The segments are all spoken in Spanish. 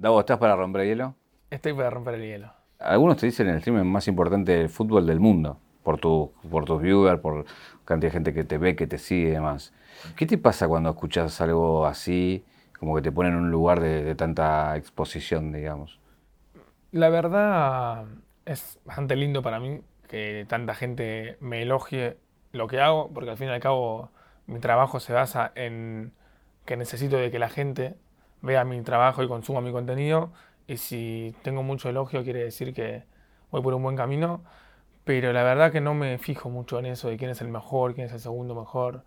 Davo, ¿estás para romper el hielo? Estoy para romper el hielo. Algunos te dicen el stream más importante del fútbol del mundo, por, tu, por tus viewers, por cantidad de gente que te ve, que te sigue y demás. ¿Qué te pasa cuando escuchas algo así, como que te ponen en un lugar de, tanta exposición, digamos? La verdad es bastante lindo para mí que tanta gente me elogie lo que hago, porque al fin y al cabo mi trabajo se basa en que necesito de que la gente vea mi trabajo y consuma mi contenido. Y si tengo mucho elogio, quiere decir que voy por un buen camino. Pero la verdad que no me fijo mucho en eso de quién es el mejor, quién es el segundo mejor.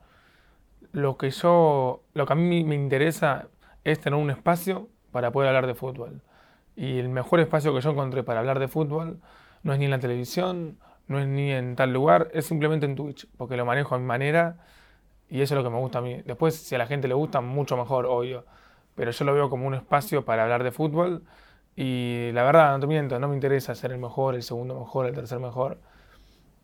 Lo que yo, lo que a mí me interesa es tener un espacio para poder hablar de fútbol. Y el mejor espacio que yo encontré para hablar de fútbol no es ni en la televisión, no es ni en tal lugar, es simplemente en Twitch, porque lo manejo a mi manera y eso es lo que me gusta a mí. Después, si a la gente le gusta, mucho mejor, obvio pero yo lo veo como un espacio para hablar de fútbol y la verdad, no te miento, no me interesa ser el mejor, el segundo mejor, el tercer mejor.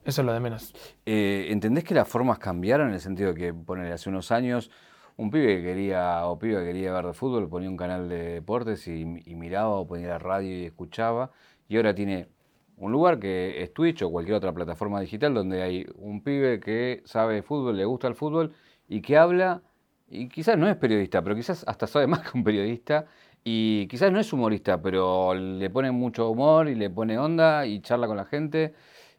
Eso es lo de menos. Eh, ¿Entendés que las formas cambiaron en el sentido que, poner hace unos años, un pibe que quería, o pibe que quería ver de fútbol, ponía un canal de deportes y, miraba o ponía la radio y escuchaba, y ahora tiene un lugar que es Twitch o cualquier otra plataforma digital donde hay un pibe que sabe de fútbol, le gusta el fútbol y que habla y quizás no es periodista, pero quizás hasta sabe más que un periodista, y quizás no es humorista, pero le pone mucho humor y le pone onda y charla con la gente.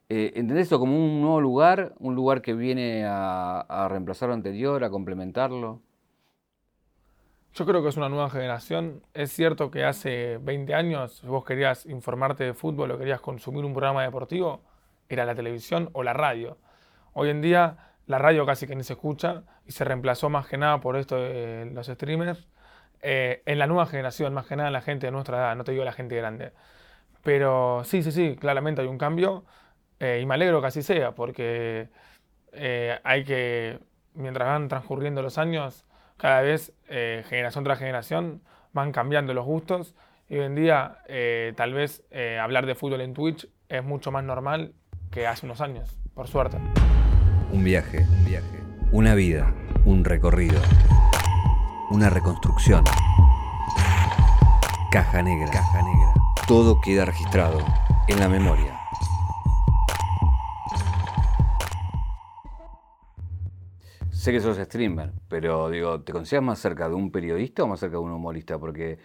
Eh, ¿Entendés esto como un nuevo lugar, un lugar que viene a, reemplazar lo anterior, a complementarlo? Yo creo que es una nueva generación. Es cierto que hace 20 años vos querías informarte de fútbol o querías consumir un programa deportivo, era la televisión o la radio. Hoy en día la radio casi que ni se escucha y se reemplazó más que nada por esto de los streamers. Eh, en la nueva generación, más que nada la gente de nuestra edad, no te digo la gente grande. Pero sí, sí, sí, claramente hay un cambio eh, y me alegro que así sea, porque eh, hay que, mientras van transcurriendo los años, cada vez, generación tras generación, van cambiando los gustos y hoy en día tal vez hablar de fútbol en Twitch es mucho más normal que hace unos años, por suerte. Un viaje, un viaje. Una vida, un recorrido. Una reconstrucción. Caja negra. Todo queda registrado en la memoria. Sé que sos streamer, pero digo, ¿te consideras más cerca de un periodista o más cerca de un humorista? Porque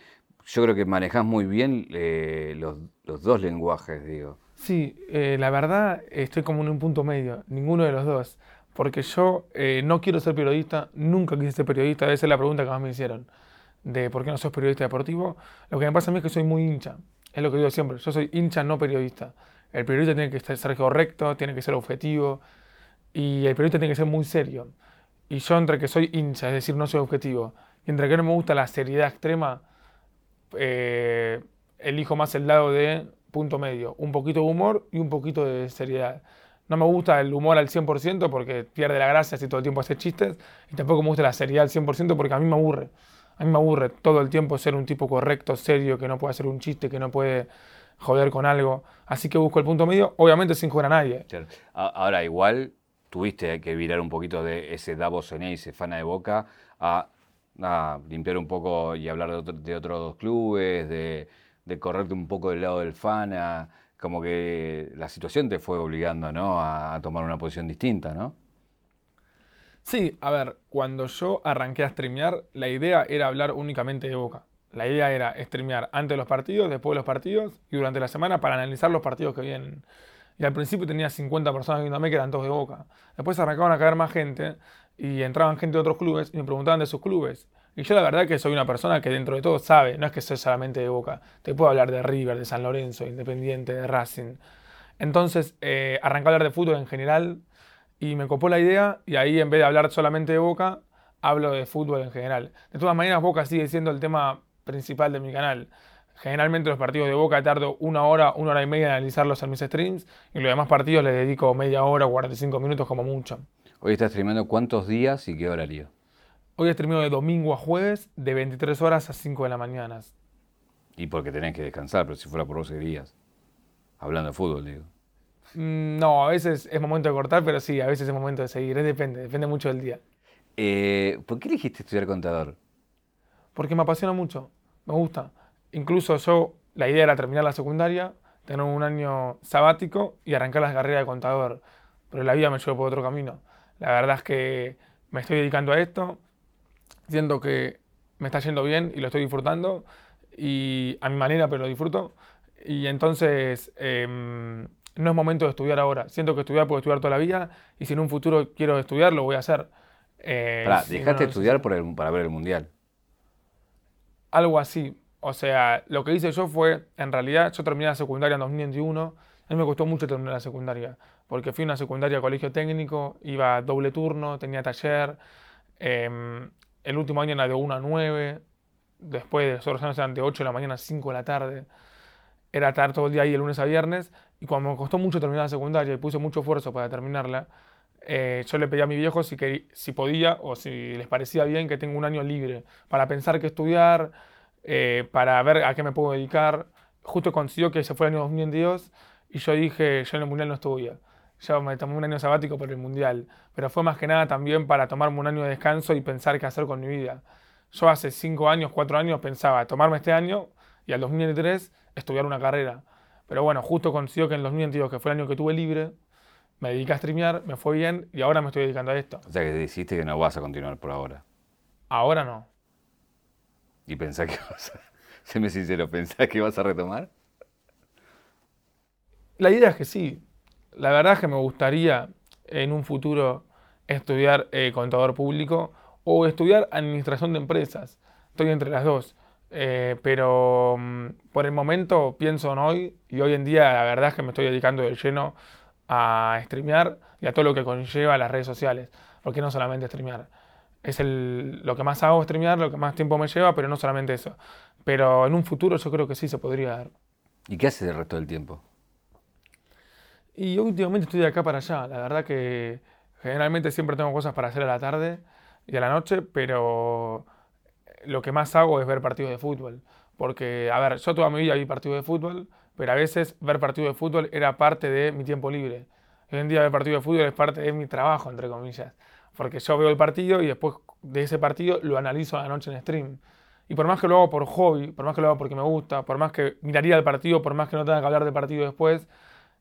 yo creo que manejas muy bien eh, los dos lenguajes, digo. Sí, eh, la verdad estoy como en un punto medio, ninguno de los dos. Porque yo eh, no quiero ser periodista, nunca quise ser periodista, esa es la pregunta que más me hicieron, de por qué no sos periodista deportivo. Lo que me pasa a mí es que soy muy hincha, es lo que digo siempre, yo soy hincha, no periodista. El periodista tiene que ser correcto, tiene que ser objetivo, y el periodista tiene que ser muy serio. Y yo entre que soy hincha, es decir, no soy objetivo, y entre que no me gusta la seriedad extrema, eh, elijo más el lado de punto medio, un poquito de humor y un poquito de seriedad. No me gusta el humor al 100% porque pierde la gracia si todo el tiempo hace chistes y tampoco me gusta la seriedad al 100% porque a mí me aburre. A mí me aburre todo el tiempo ser un tipo correcto, serio, que no puede hacer un chiste, que no puede joder con algo. Así que busco el punto medio, obviamente sin jugar a nadie. Ahora, igual tuviste que virar un poquito de ese Davos ese fana de boca a, limpiar un poco y hablar de, otros clubes, de de correrte un poco del lado del fan, como que la situación te fue obligando ¿no? a, tomar una posición distinta, ¿no? Sí, a ver, cuando yo arranqué a streamear, la idea era hablar únicamente de Boca. La idea era streamear antes de los partidos, después de los partidos y durante la semana para analizar los partidos que vienen. Y al principio tenía 50 personas viéndome que eran todos de Boca. Después arrancaban a caer más gente y entraban gente de otros clubes y me preguntaban de sus clubes. Y yo la verdad que soy una persona que dentro de todo sabe, no es que soy solamente de Boca, te puedo hablar de River, de San Lorenzo, Independiente, de Racing. Entonces eh, arranqué a hablar de fútbol en general y me copó la idea y ahí en vez de hablar solamente de Boca, hablo de fútbol en general. De todas maneras, Boca sigue siendo el tema principal de mi canal. Generalmente los partidos de Boca tardo una hora, una hora y media en analizarlos en mis streams y los demás partidos les dedico media hora, 45 minutos como mucho. Hoy estás streamando cuántos días y qué horario? Hoy streameo de domingo a jueves, de 23 horas a 5 de la mañana. Y porque tenés que descansar, pero si fuera por vos seguirías. Hablando de fútbol, digo. Mm, no, a veces es momento de cortar, pero sí, a veces es momento de seguir. depende, depende mucho del día. Eh, ¿Por qué elegiste estudiar contador? Porque me apasiona mucho, me gusta. incluso yo, la idea era terminar la secundaria, tener un año sabático y arrancar la carrera de contador. Pero la vida me llevó por otro camino. La verdad es que me estoy dedicando a esto, siento que me está yendo bien y lo estoy disfrutando, y a mi manera, pero lo disfruto. Y entonces em, no es momento de estudiar ahora. Siento que estudiar puedo estudiar toda la vida y si en un futuro quiero estudiar, lo voy a hacer. Eh, dejaste de estudiar para ver el mundial. Algo así. O sea, lo que hice yo fue, en realidad, yo terminé la secundaria en 2021. A mí me costó mucho terminar la secundaria, porque fui a una secundaria colegio técnico, iba doble turno, tenía taller. Em, el último año era de 1 a 9, después de los otros años eran de 8 de la mañana a 5 de la tarde. Era estar todo el día ahí de lunes a viernes. Y cuando me costó mucho terminar la secundaria y puse mucho esfuerzo para terminarla, eh, yo le pedí a mi viejo si, si podía o si les parecía bien que tenga un año libre para pensar qué estudiar, eh, para ver a qué me puedo dedicar. Justo consiguió que ese fue el año 2022 y yo dije, yo en el Mundial no estudio. Yo me tomé un año sabático por el Mundial, pero fue más que nada también para tomarme un año de descanso y pensar qué hacer con mi vida. Yo hace 5 años, 4 años pensaba tomarme este año y al 2023 estudiar una carrera. Pero bueno, justo consiguió que en el 2022, que fue el año que tuve libre, me dediqué a streamear, me fue bien y ahora me estoy dedicando a esto. O sea que dijiste que no vas a continuar por ahora. Ahora no. ¿Y pensás que vas a, séme sincero, pensás que vas a retomar? La idea es que sí. La verdad es que me gustaría en un futuro estudiar eh, contador público o estudiar administración de empresas. Estoy entre las dos. Eh, pero mm, por el momento pienso en hoy y hoy en día la verdad es que me estoy dedicando de lleno a streamear y a todo lo que conlleva las redes sociales. Porque no solamente streamear. Es lo que más hago streamear, lo que más tiempo me lleva, pero no solamente eso. Pero en un futuro yo creo que sí se podría dar. ¿Y qué haces el resto del tiempo? Y últimamente estoy de acá para allá. La verdad que generalmente siempre tengo cosas para hacer a la tarde y a la noche, pero lo que más hago es ver partidos de fútbol. Porque, a ver, yo toda mi vida vi partidos de fútbol, pero a veces ver partidos de fútbol era parte de mi tiempo libre. Hoy en día ver partidos de fútbol es parte de mi trabajo, entre comillas. Porque yo veo el partido y después de ese partido lo analizo a la noche en stream. Y por más que lo hago por hobby, por más que lo hago porque me gusta, por más que miraría el partido, por más que no tenga que hablar del partido después,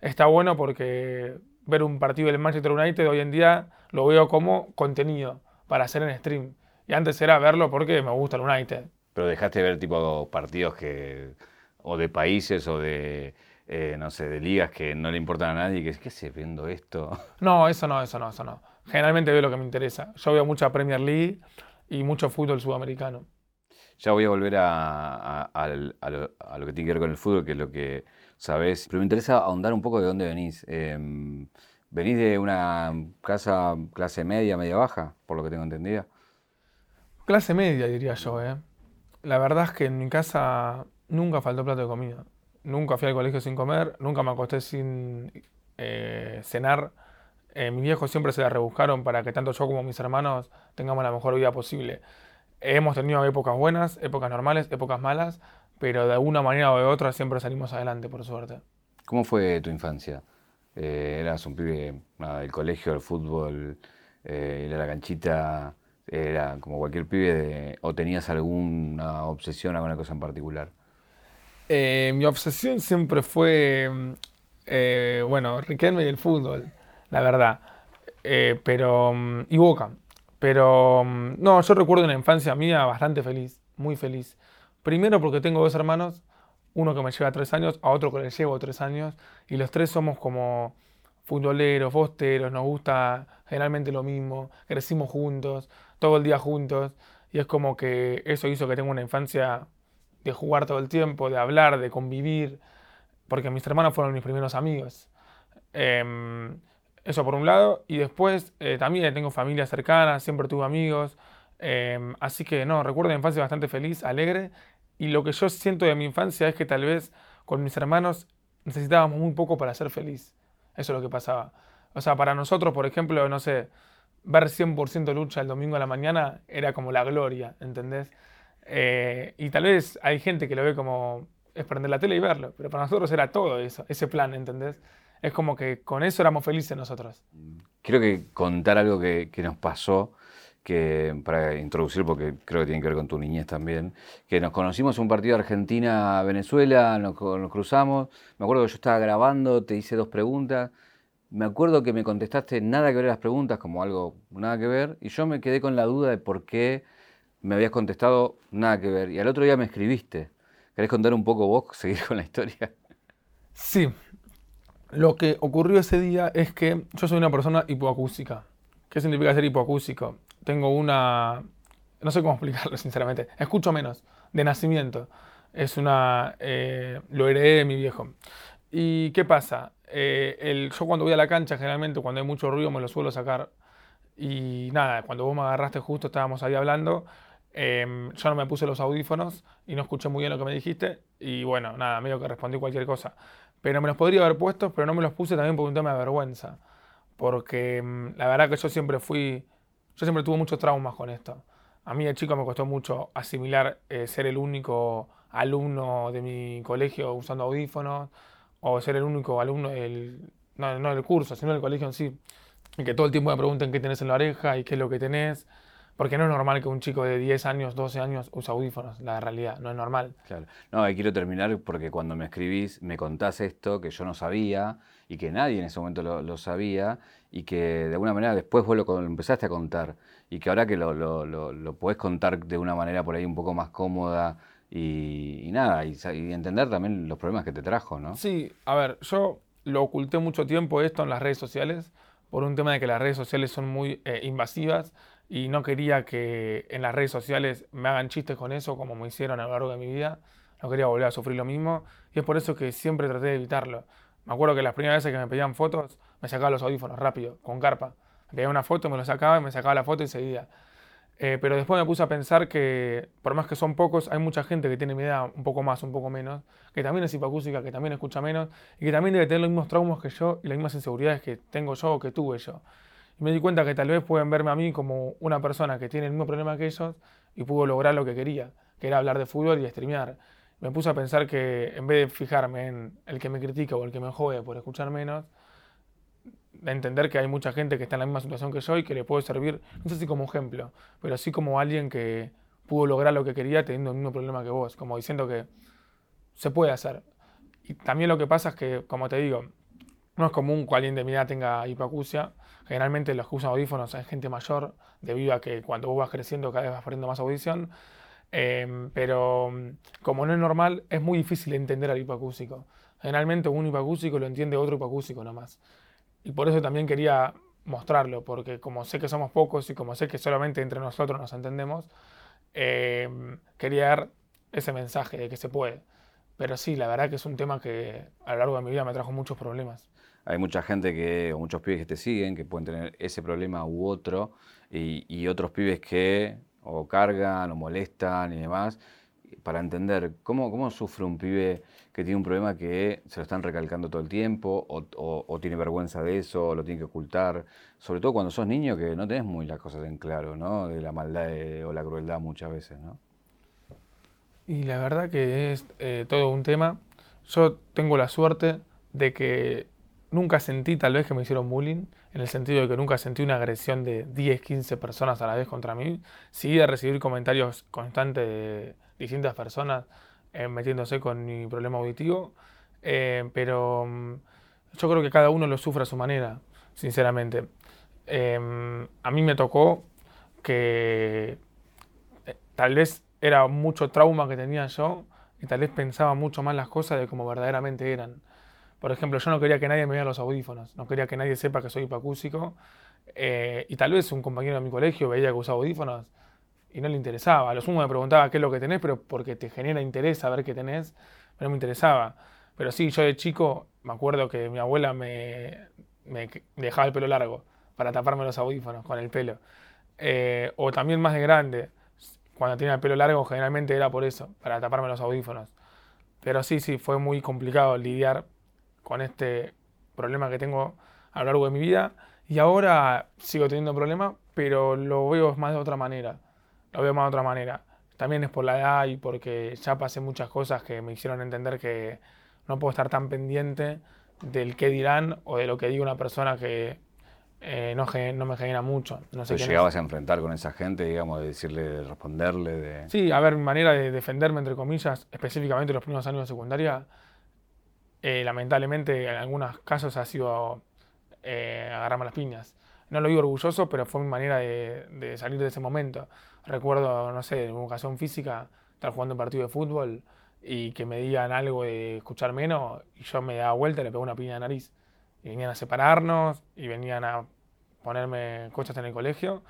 está bueno porque ver un partido del Manchester United hoy en día lo veo como contenido para hacer en stream. Y antes era verlo porque me gusta el United. Pero dejaste de ver tipo partidos que o de países o de eh, no sé, de ligas que no le importan a nadie, que es que se viendo esto. No, eso no, eso no, eso no. Generalmente veo lo que me interesa. Yo veo mucha Premier League y mucho fútbol sudamericano. Ya voy a volver a, lo, que tiene que ver con el fútbol, que es lo que sabes. Pero me interesa ahondar un poco de dónde venís. Em, ¿Venís de una casa clase media, media baja, por lo que tengo entendido? Clase media, diría yo, ¿eh? La verdad es que en mi casa nunca faltó plato de comida. Nunca fui al colegio sin comer, nunca me acosté sin eh, cenar. Eh, mis viejos siempre se la rebuscaron para que tanto yo como mis hermanos tengamos la mejor vida posible. Hemos tenido épocas buenas, épocas normales, épocas malas, pero de alguna manera o de otra siempre salimos adelante, por suerte. ¿Cómo fue tu infancia? Eh, ¿Eras un pibe del colegio, del fútbol, ir a la canchita? ¿Era como cualquier pibe o tenías alguna obsesión, alguna cosa en particular? Eh, mi obsesión siempre fue, eh, bueno, Riquelme y el fútbol, la verdad. Eh, pero, mm, y Boca. Pero, mm, no, yo recuerdo una infancia mía bastante feliz, muy feliz. Primero porque tengo dos hermanos, uno que me lleva tres años, a otro que le llevo tres años, y los tres somos como futboleros, fosteros, nos gusta generalmente lo mismo, crecimos juntos, todo el día juntos, y es como que eso hizo que tenga una infancia de jugar todo el tiempo, de hablar, de convivir, porque mis hermanos fueron mis primeros amigos. Em, eso por un lado, y después eh, también tengo familia cercana, siempre tuve amigos, em, así que no, recuerdo una infancia bastante feliz, alegre, y lo que yo siento de mi infancia es que tal vez con mis hermanos necesitábamos muy poco para ser feliz. Eso es lo que pasaba. O sea, para nosotros, por ejemplo, no sé, ver 100% lucha el domingo a la mañana era como la gloria, ¿entendés? Eh, y tal vez hay gente que lo ve como es prender la tele y verlo, pero para nosotros era todo eso, ese plan, ¿entendés? Es como que con eso éramos felices nosotros. Quiero que contar algo que, nos pasó, que para introducir, porque creo que tiene que ver con tu niñez también, que nos conocimos en un partido Argentina-Venezuela, nos, nos, cruzamos, me acuerdo que yo estaba grabando, te hice dos preguntas, me acuerdo que me contestaste nada que ver las preguntas, como algo nada que ver, y yo me quedé con la duda de por qué me habías contestado nada que ver, y al otro día me escribiste. ¿Querés contar un poco vos, seguir con la historia? Sí, lo que ocurrió ese día es que yo soy una persona hipoacústica. ¿Qué significa ser hipoacústico? Tengo una... No sé cómo explicarlo, sinceramente. Escucho menos, de nacimiento. Es una... Eh, lo heredé de mi viejo. ¿Y qué pasa? Eh, el, yo cuando voy a la cancha, generalmente cuando hay mucho ruido me lo suelo sacar. Y nada, cuando vos me agarraste justo, estábamos ahí hablando. Em, yo no me puse los audífonos y no escuché muy bien lo que me dijiste. Y bueno, nada, medio que respondí cualquier cosa. Pero me los podría haber puesto, pero no me los puse también por un tema de vergüenza. Porque em, la verdad que yo siempre fui yo siempre tuve muchos traumas con esto. A mí de chico me costó mucho asimilar eh, ser el único alumno de mi colegio usando audífonos o ser el único alumno del, no, no del curso, sino del colegio en sí. Y que todo el tiempo me pregunten qué tenés en la oreja y qué es lo que tenés. Porque no es normal que un chico de 10 años, 12 años use audífonos, la realidad, no es normal. Claro. No, quiero terminar porque cuando me escribís me contás esto que yo no sabía y que nadie en ese momento lo, sabía y que de alguna manera después vos lo, empezaste a contar y que ahora que lo, lo, lo, podés contar de una manera por ahí un poco más cómoda y, nada, y, entender también los problemas que te trajo, ¿no? Sí, a ver, yo lo oculté mucho tiempo esto en las redes sociales por un tema de que las redes sociales son muy eh, invasivas y no quería que en las redes sociales me hagan chistes con eso como me hicieron a lo largo de mi vida. No quería volver a sufrir lo mismo y es por eso que siempre traté de evitarlo. Me acuerdo que las primeras veces que me pedían fotos, me sacaba los audífonos rápido, con carpa. Me pedía una foto, me lo sacaba y me sacaba la foto enseguida. Eh, pero después me puse a pensar que, por más que son pocos, hay mucha gente que tiene mi edad, un poco más, un poco menos, que también es hipacúsica, que también escucha menos y que también debe tener los mismos traumas que yo y las mismas inseguridades que tengo yo o que tuve yo. Y me di cuenta que tal vez pueden verme a mí como una persona que tiene el mismo problema que ellos y pudo lograr lo que quería, que era hablar de fútbol y streamear. Me puse a pensar que en vez de fijarme en el que me critica o el que me jode por escuchar menos, de entender que hay mucha gente que está en la misma situación que yo y que le puedo servir, no sé si como ejemplo, pero sí como alguien que pudo lograr lo que quería teniendo el mismo problema que vos, como diciendo que se puede hacer. Y también lo que pasa es que, como te digo, no es común que alguien de mi edad tenga hipoacusia. Generalmente los que usan audífonos es gente mayor, debido a que cuando vos vas creciendo cada vez vas perdiendo más audición. Em, pero como no es normal, es muy difícil entender al hipoacúsico. Generalmente un hipoacúsico lo entiende otro hipoacúsico nomás. Y por eso también quería mostrarlo, porque como sé que somos pocos y como sé que solamente entre nosotros nos entendemos, em, quería dar ese mensaje de que se puede. Pero sí, la verdad que es un tema que a lo largo de mi vida me trajo muchos problemas hay mucha gente que, o muchos pibes que te siguen, que pueden tener ese problema u otro, y, otros pibes que o cargan o molestan y demás, para entender cómo, sufre un pibe que tiene un problema que se lo están recalcando todo el tiempo, o, tiene vergüenza de eso, o lo tiene que ocultar, sobre todo cuando sos niño que no tenés muy las cosas en claro, ¿no? De la maldad o la crueldad muchas veces, ¿no? Y la verdad que es eh, todo un tema. Yo tengo la suerte de que nunca sentí tal vez que me hicieron bullying, en el sentido de que nunca sentí una agresión de 10, 15 personas a la vez contra mí. Sí de recibir comentarios constantes de distintas personas eh, metiéndose con mi problema auditivo, eh, pero mm, yo creo que cada uno lo sufre a su manera, sinceramente. Em, a mí me tocó que eh, tal vez era mucho trauma que tenía yo y tal vez pensaba mucho más las cosas de como verdaderamente eran. Por ejemplo, yo no quería que nadie me vea los audífonos, no quería que nadie sepa que soy hipacúsico. Eh, y tal vez un compañero de mi colegio veía que usaba audífonos y no le interesaba. A lo sumo me preguntaba qué es lo que tenés, pero porque te genera interés saber qué tenés, no me interesaba. Pero sí, yo de chico me acuerdo que mi abuela me, dejaba el pelo largo para taparme los audífonos con el pelo. Eh, o también más de grande, cuando tenía el pelo largo generalmente era por eso, para taparme los audífonos. Pero sí, sí, fue muy complicado lidiar con este problema que tengo a lo largo de mi vida. Y ahora sigo teniendo problemas, pero lo veo más de otra manera. Lo veo más de otra manera. También es por la edad y porque ya pasé muchas cosas que me hicieron entender que no puedo estar tan pendiente del qué dirán o de lo que diga una persona que eh, no, no, me genera mucho. No sé llegabas a enfrentar con esa gente, digamos, de decirle, de responderle? De... Sí, a ver, mi manera de defenderme, entre comillas, específicamente en los primeros años de secundaria, eh, lamentablemente en algunos casos ha sido eh, agarrarme las piñas. No lo digo orgulloso, pero fue mi manera de, salir de ese momento. Recuerdo, no sé, en ocasión física, estar jugando un partido de fútbol y que me digan algo de escuchar menos y yo me daba vuelta y le pego una piña de nariz. Y venían a separarnos y venían a ponerme cosas en el colegio,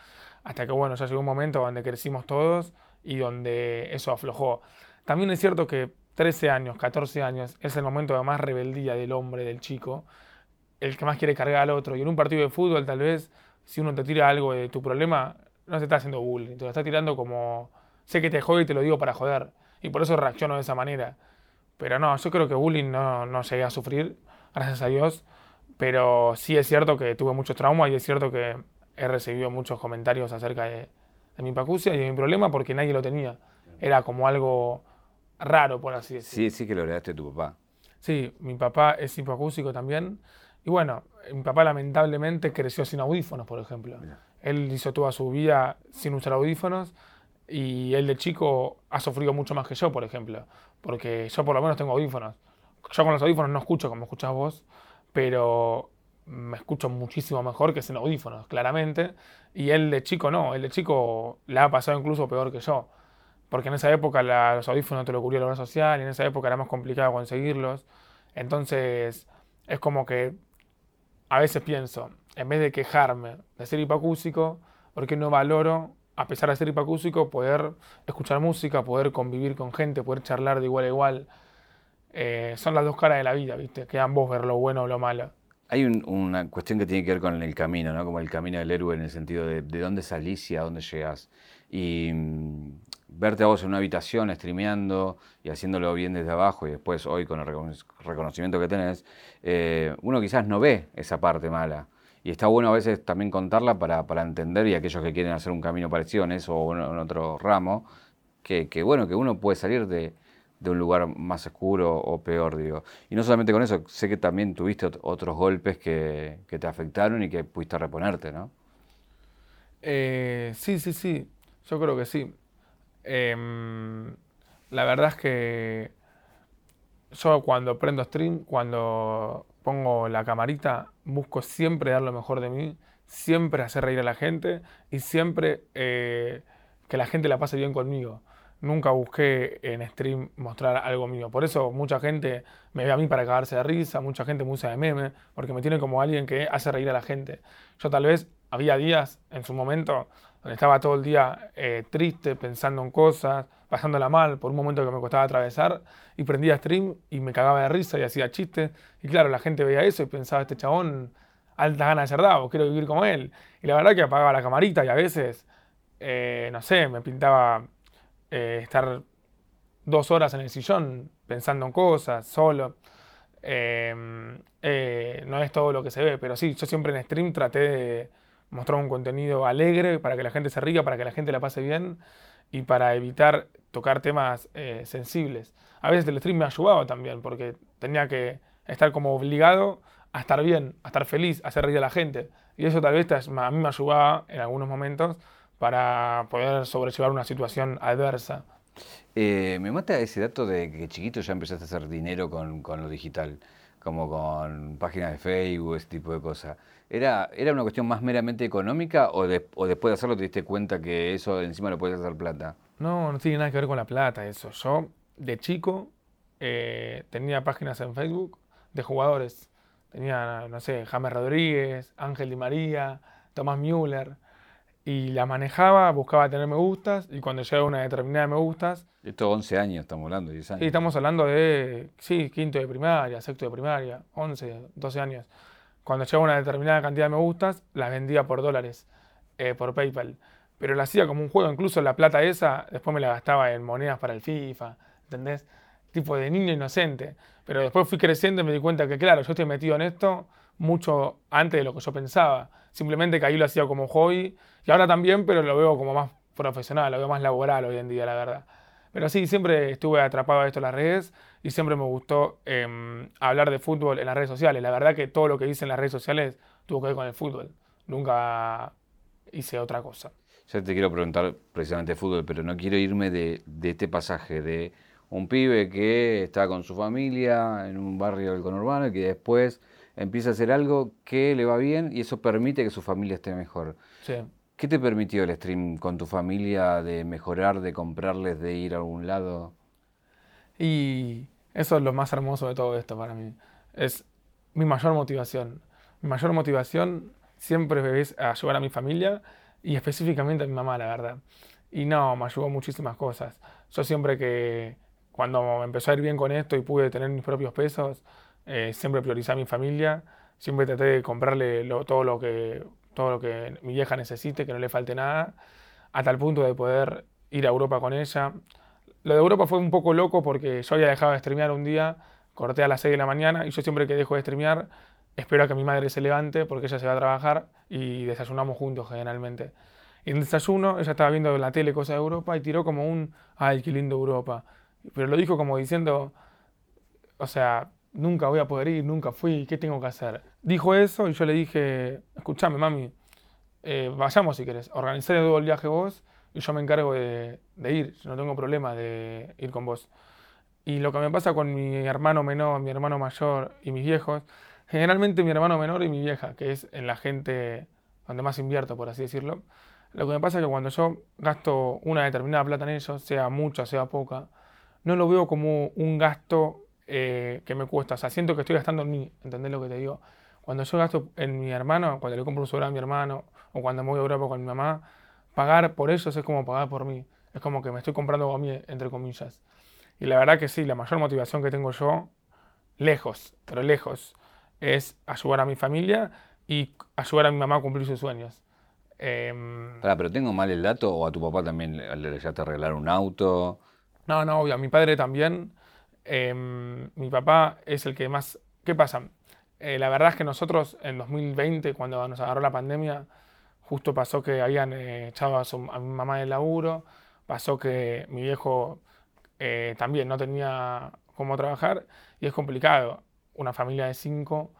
hasta que bueno, ya llegó un momento donde crecimos todos y donde eso aflojó. También es cierto que 13 años, 14 años es el momento de más rebeldía del hombre, del chico, el que más quiere cargar al otro. Y en un partido de fútbol, tal vez, si uno te tira algo de tu problema, no se está haciendo bullying, te lo está tirando como, sé que te jode y te lo digo para joder. Y por eso reacciono de esa manera. Pero no, yo creo que bullying no, no llegué a sufrir, gracias a Dios. Pero sí es cierto que tuve muchos traumas y es cierto que he recibido muchos comentarios acerca de, mi pacucia y de mi problema porque nadie lo tenía. Era como algo raro, por así decirlo. Sí, sí que lo heredaste de tu papá. Sí, mi papá es hipacúsico también. Y bueno, mi papá lamentablemente creció sin audífonos, por ejemplo. Él hizo toda su vida sin usar audífonos y él de chico ha sufrido mucho más que yo, por ejemplo. Porque yo por lo menos tengo audífonos. Yo con los audífonos no escucho como escuchás vos, pero me escucho muchísimo mejor que sin audífonos, claramente. Y él de chico no, él de chico le ha pasado incluso peor que yo. Porque en esa época los audífonos te lo cubría la obra social y en esa época era más complicado conseguirlos. Entonces es como que a veces pienso, en vez de quejarme de ser hipacúsico, ¿por qué no valoro, a pesar de ser hipacúsico, poder escuchar música, poder convivir con gente, poder charlar de igual a igual? Eh, son las dos caras de la vida, ¿viste? Que ambos ver lo bueno o lo malo. Hay una cuestión que tiene que ver con el camino, ¿no? Como el camino del héroe en el sentido de, de dónde salís y a dónde llegas. Y mm, verte a vos en una habitación streameando y haciéndolo bien desde abajo y después hoy con el reconocimiento que tenés, eh, uno quizás no ve esa parte mala. Y está bueno a veces también contarla para, para entender y aquellos que quieren hacer un camino parecido en eso o en, otro ramo, que, que, bueno, que uno puede salir de, un lugar más oscuro o peor, digo. Y no solamente con eso, sé que también tuviste otros golpes que, te afectaron y que pudiste reponerte, ¿no? Eh, sí, sí, sí, yo creo que sí. Em, la verdad es que yo cuando prendo stream, cuando pongo la camarita, busco siempre dar lo mejor de mí, siempre hacer reír a la gente y siempre eh, que la gente la pase bien conmigo nunca busqué en stream mostrar algo mío. Por eso mucha gente me ve a mí para cagarse de risa, mucha gente me usa de meme, porque me tiene como alguien que hace reír a la gente. Yo tal vez había días en su momento donde estaba todo el día eh, triste, pensando en cosas, pasándola mal, por un momento que me costaba atravesar, y prendía stream y me cagaba de risa y hacía chistes. Y claro, la gente veía eso y pensaba, este chabón, altas ganas de ser dado, quiero vivir como él. Y la verdad que apagaba la camarita y a veces, eh, no sé, me pintaba eh, estar dos horas en el sillón pensando en cosas, solo. Em, no es todo lo que se ve, pero sí, yo siempre en stream traté de mostrar un contenido alegre para que la gente se ría, para que la gente la pase bien y para evitar tocar temas eh, sensibles. A veces el stream me ha ayudado también, porque tenía que estar como obligado a estar bien, a estar feliz, a hacer reír a la gente. Y eso tal vez a mí me ayudaba en algunos momentos para poder sobrellevar una situación adversa. Eh, me mata ese dato de que chiquito ya empezaste a hacer dinero con, con lo digital, como con páginas de Facebook, ese tipo de cosas. ¿Era, ¿Era una cuestión más meramente económica o, o después de hacerlo te diste cuenta que eso encima lo puedes hacer plata? No, no tiene nada que ver con la plata eso. Yo, de chico, eh, tenía páginas en Facebook de jugadores. Tenía, no sé, James Rodríguez, Ángel Di María, Tomás Müller y la manejaba, buscaba tener me gustas y cuando llegaba una determinada me gustas... Esto 11 años estamos hablando, 10 años. Sí, estamos hablando de, sí, quinto de primaria, sexto de primaria, 11, 12 años. Cuando llegaba una determinada cantidad de me gustas, las vendía por dólares, eh, por PayPal. Pero la hacía como un juego, incluso la plata esa, después me la gastaba en monedas para el FIFA, ¿entendés? Tipo de niño inocente. Pero después fui creciendo y me di cuenta que, claro, yo estoy metido en esto mucho antes de lo que yo pensaba. Simplemente que ahí lo hacía como hobby y ahora también, pero lo veo como más profesional, lo veo más laboral hoy en día, la verdad. Pero sí, siempre estuve atrapado a esto en las redes y siempre me gustó em, hablar de fútbol en las redes sociales. La verdad que todo lo que hice en las redes sociales tuvo que ver con el fútbol. nunca hice otra cosa. Ya te quiero preguntar precisamente de fútbol, pero no quiero irme de, de este pasaje de un pibe que está con su familia en un barrio del conurbano y que después empieza a hacer algo que le va bien y eso permite que su familia esté mejor. Sí. ¿Qué te permitió el stream con tu familia de mejorar, de comprarles, de ir a algún lado? Y eso es lo más hermoso de todo esto para mí. Es mi mayor motivación. Mi mayor motivación siempre es ayudar a mi familia y específicamente a mi mamá, la verdad. Y no, me ayudó muchísimas cosas. Yo siempre que, cuando empezó a ir bien con esto y pude tener mis propios pesos, eh, siempre priorizé a mi familia, siempre traté de comprarle todo, lo que, todo lo que mi vieja necesite, que no le falte nada, a tal punto de poder ir a Europa con ella. Lo de Europa fue un poco loco porque yo había dejado de streamear un día, corté a las 6 de la mañana y yo siempre que dejo de streamear espero a que mi madre se levante porque ella se va a trabajar y desayunamos juntos generalmente. Y en el desayuno ella estaba viendo la tele cosas de Europa y tiró como un, ay, qué lindo Europa. Pero lo dijo como diciendo, o sea, nunca voy a poder ir, nunca fui, ¿qué tengo que hacer? Dijo eso y yo le dije, escúchame, mami, eh, vayamos si querés, organizar el viaje vos y yo me encargo de, ir, no tengo problema de ir con vos. Y lo que me pasa con mi hermano menor, mi hermano mayor y mis viejos, generalmente mi hermano menor y mi vieja, que es en la gente donde más invierto, por así decirlo, lo que me pasa es que cuando yo gasto una determinada plata en ellos, sea mucha, sea poca, no lo veo como un gasto eh, que me cuesta. O sea, siento que estoy gastando en mí, ¿entendés lo que te digo? Cuando yo gasto en mi hermano, cuando le compro un sobre a mi hermano, o cuando me voy a Europa con mi mamá, pagar por ellos es como pagar por mí. Es como que me estoy comprando a mí, entre comillas. Y la verdad que sí, la mayor motivación que tengo yo, lejos, pero lejos, es ayudar a mi familia y ayudar a mi mamá a cumplir sus sueños. Em, pero tengo mal el dato, o a tu papá también le, le a arreglar un auto. No, no, obvio, a mi padre también. Em, mi papá es el que más... ¿Qué pasa? Eh, la verdad es que nosotros en 2020, cuando nos agarró la pandemia, justo pasó que habían eh, echado a, mi mamá del laburo, pasó que mi viejo eh, también no tenía cómo trabajar y es complicado una familia de cinco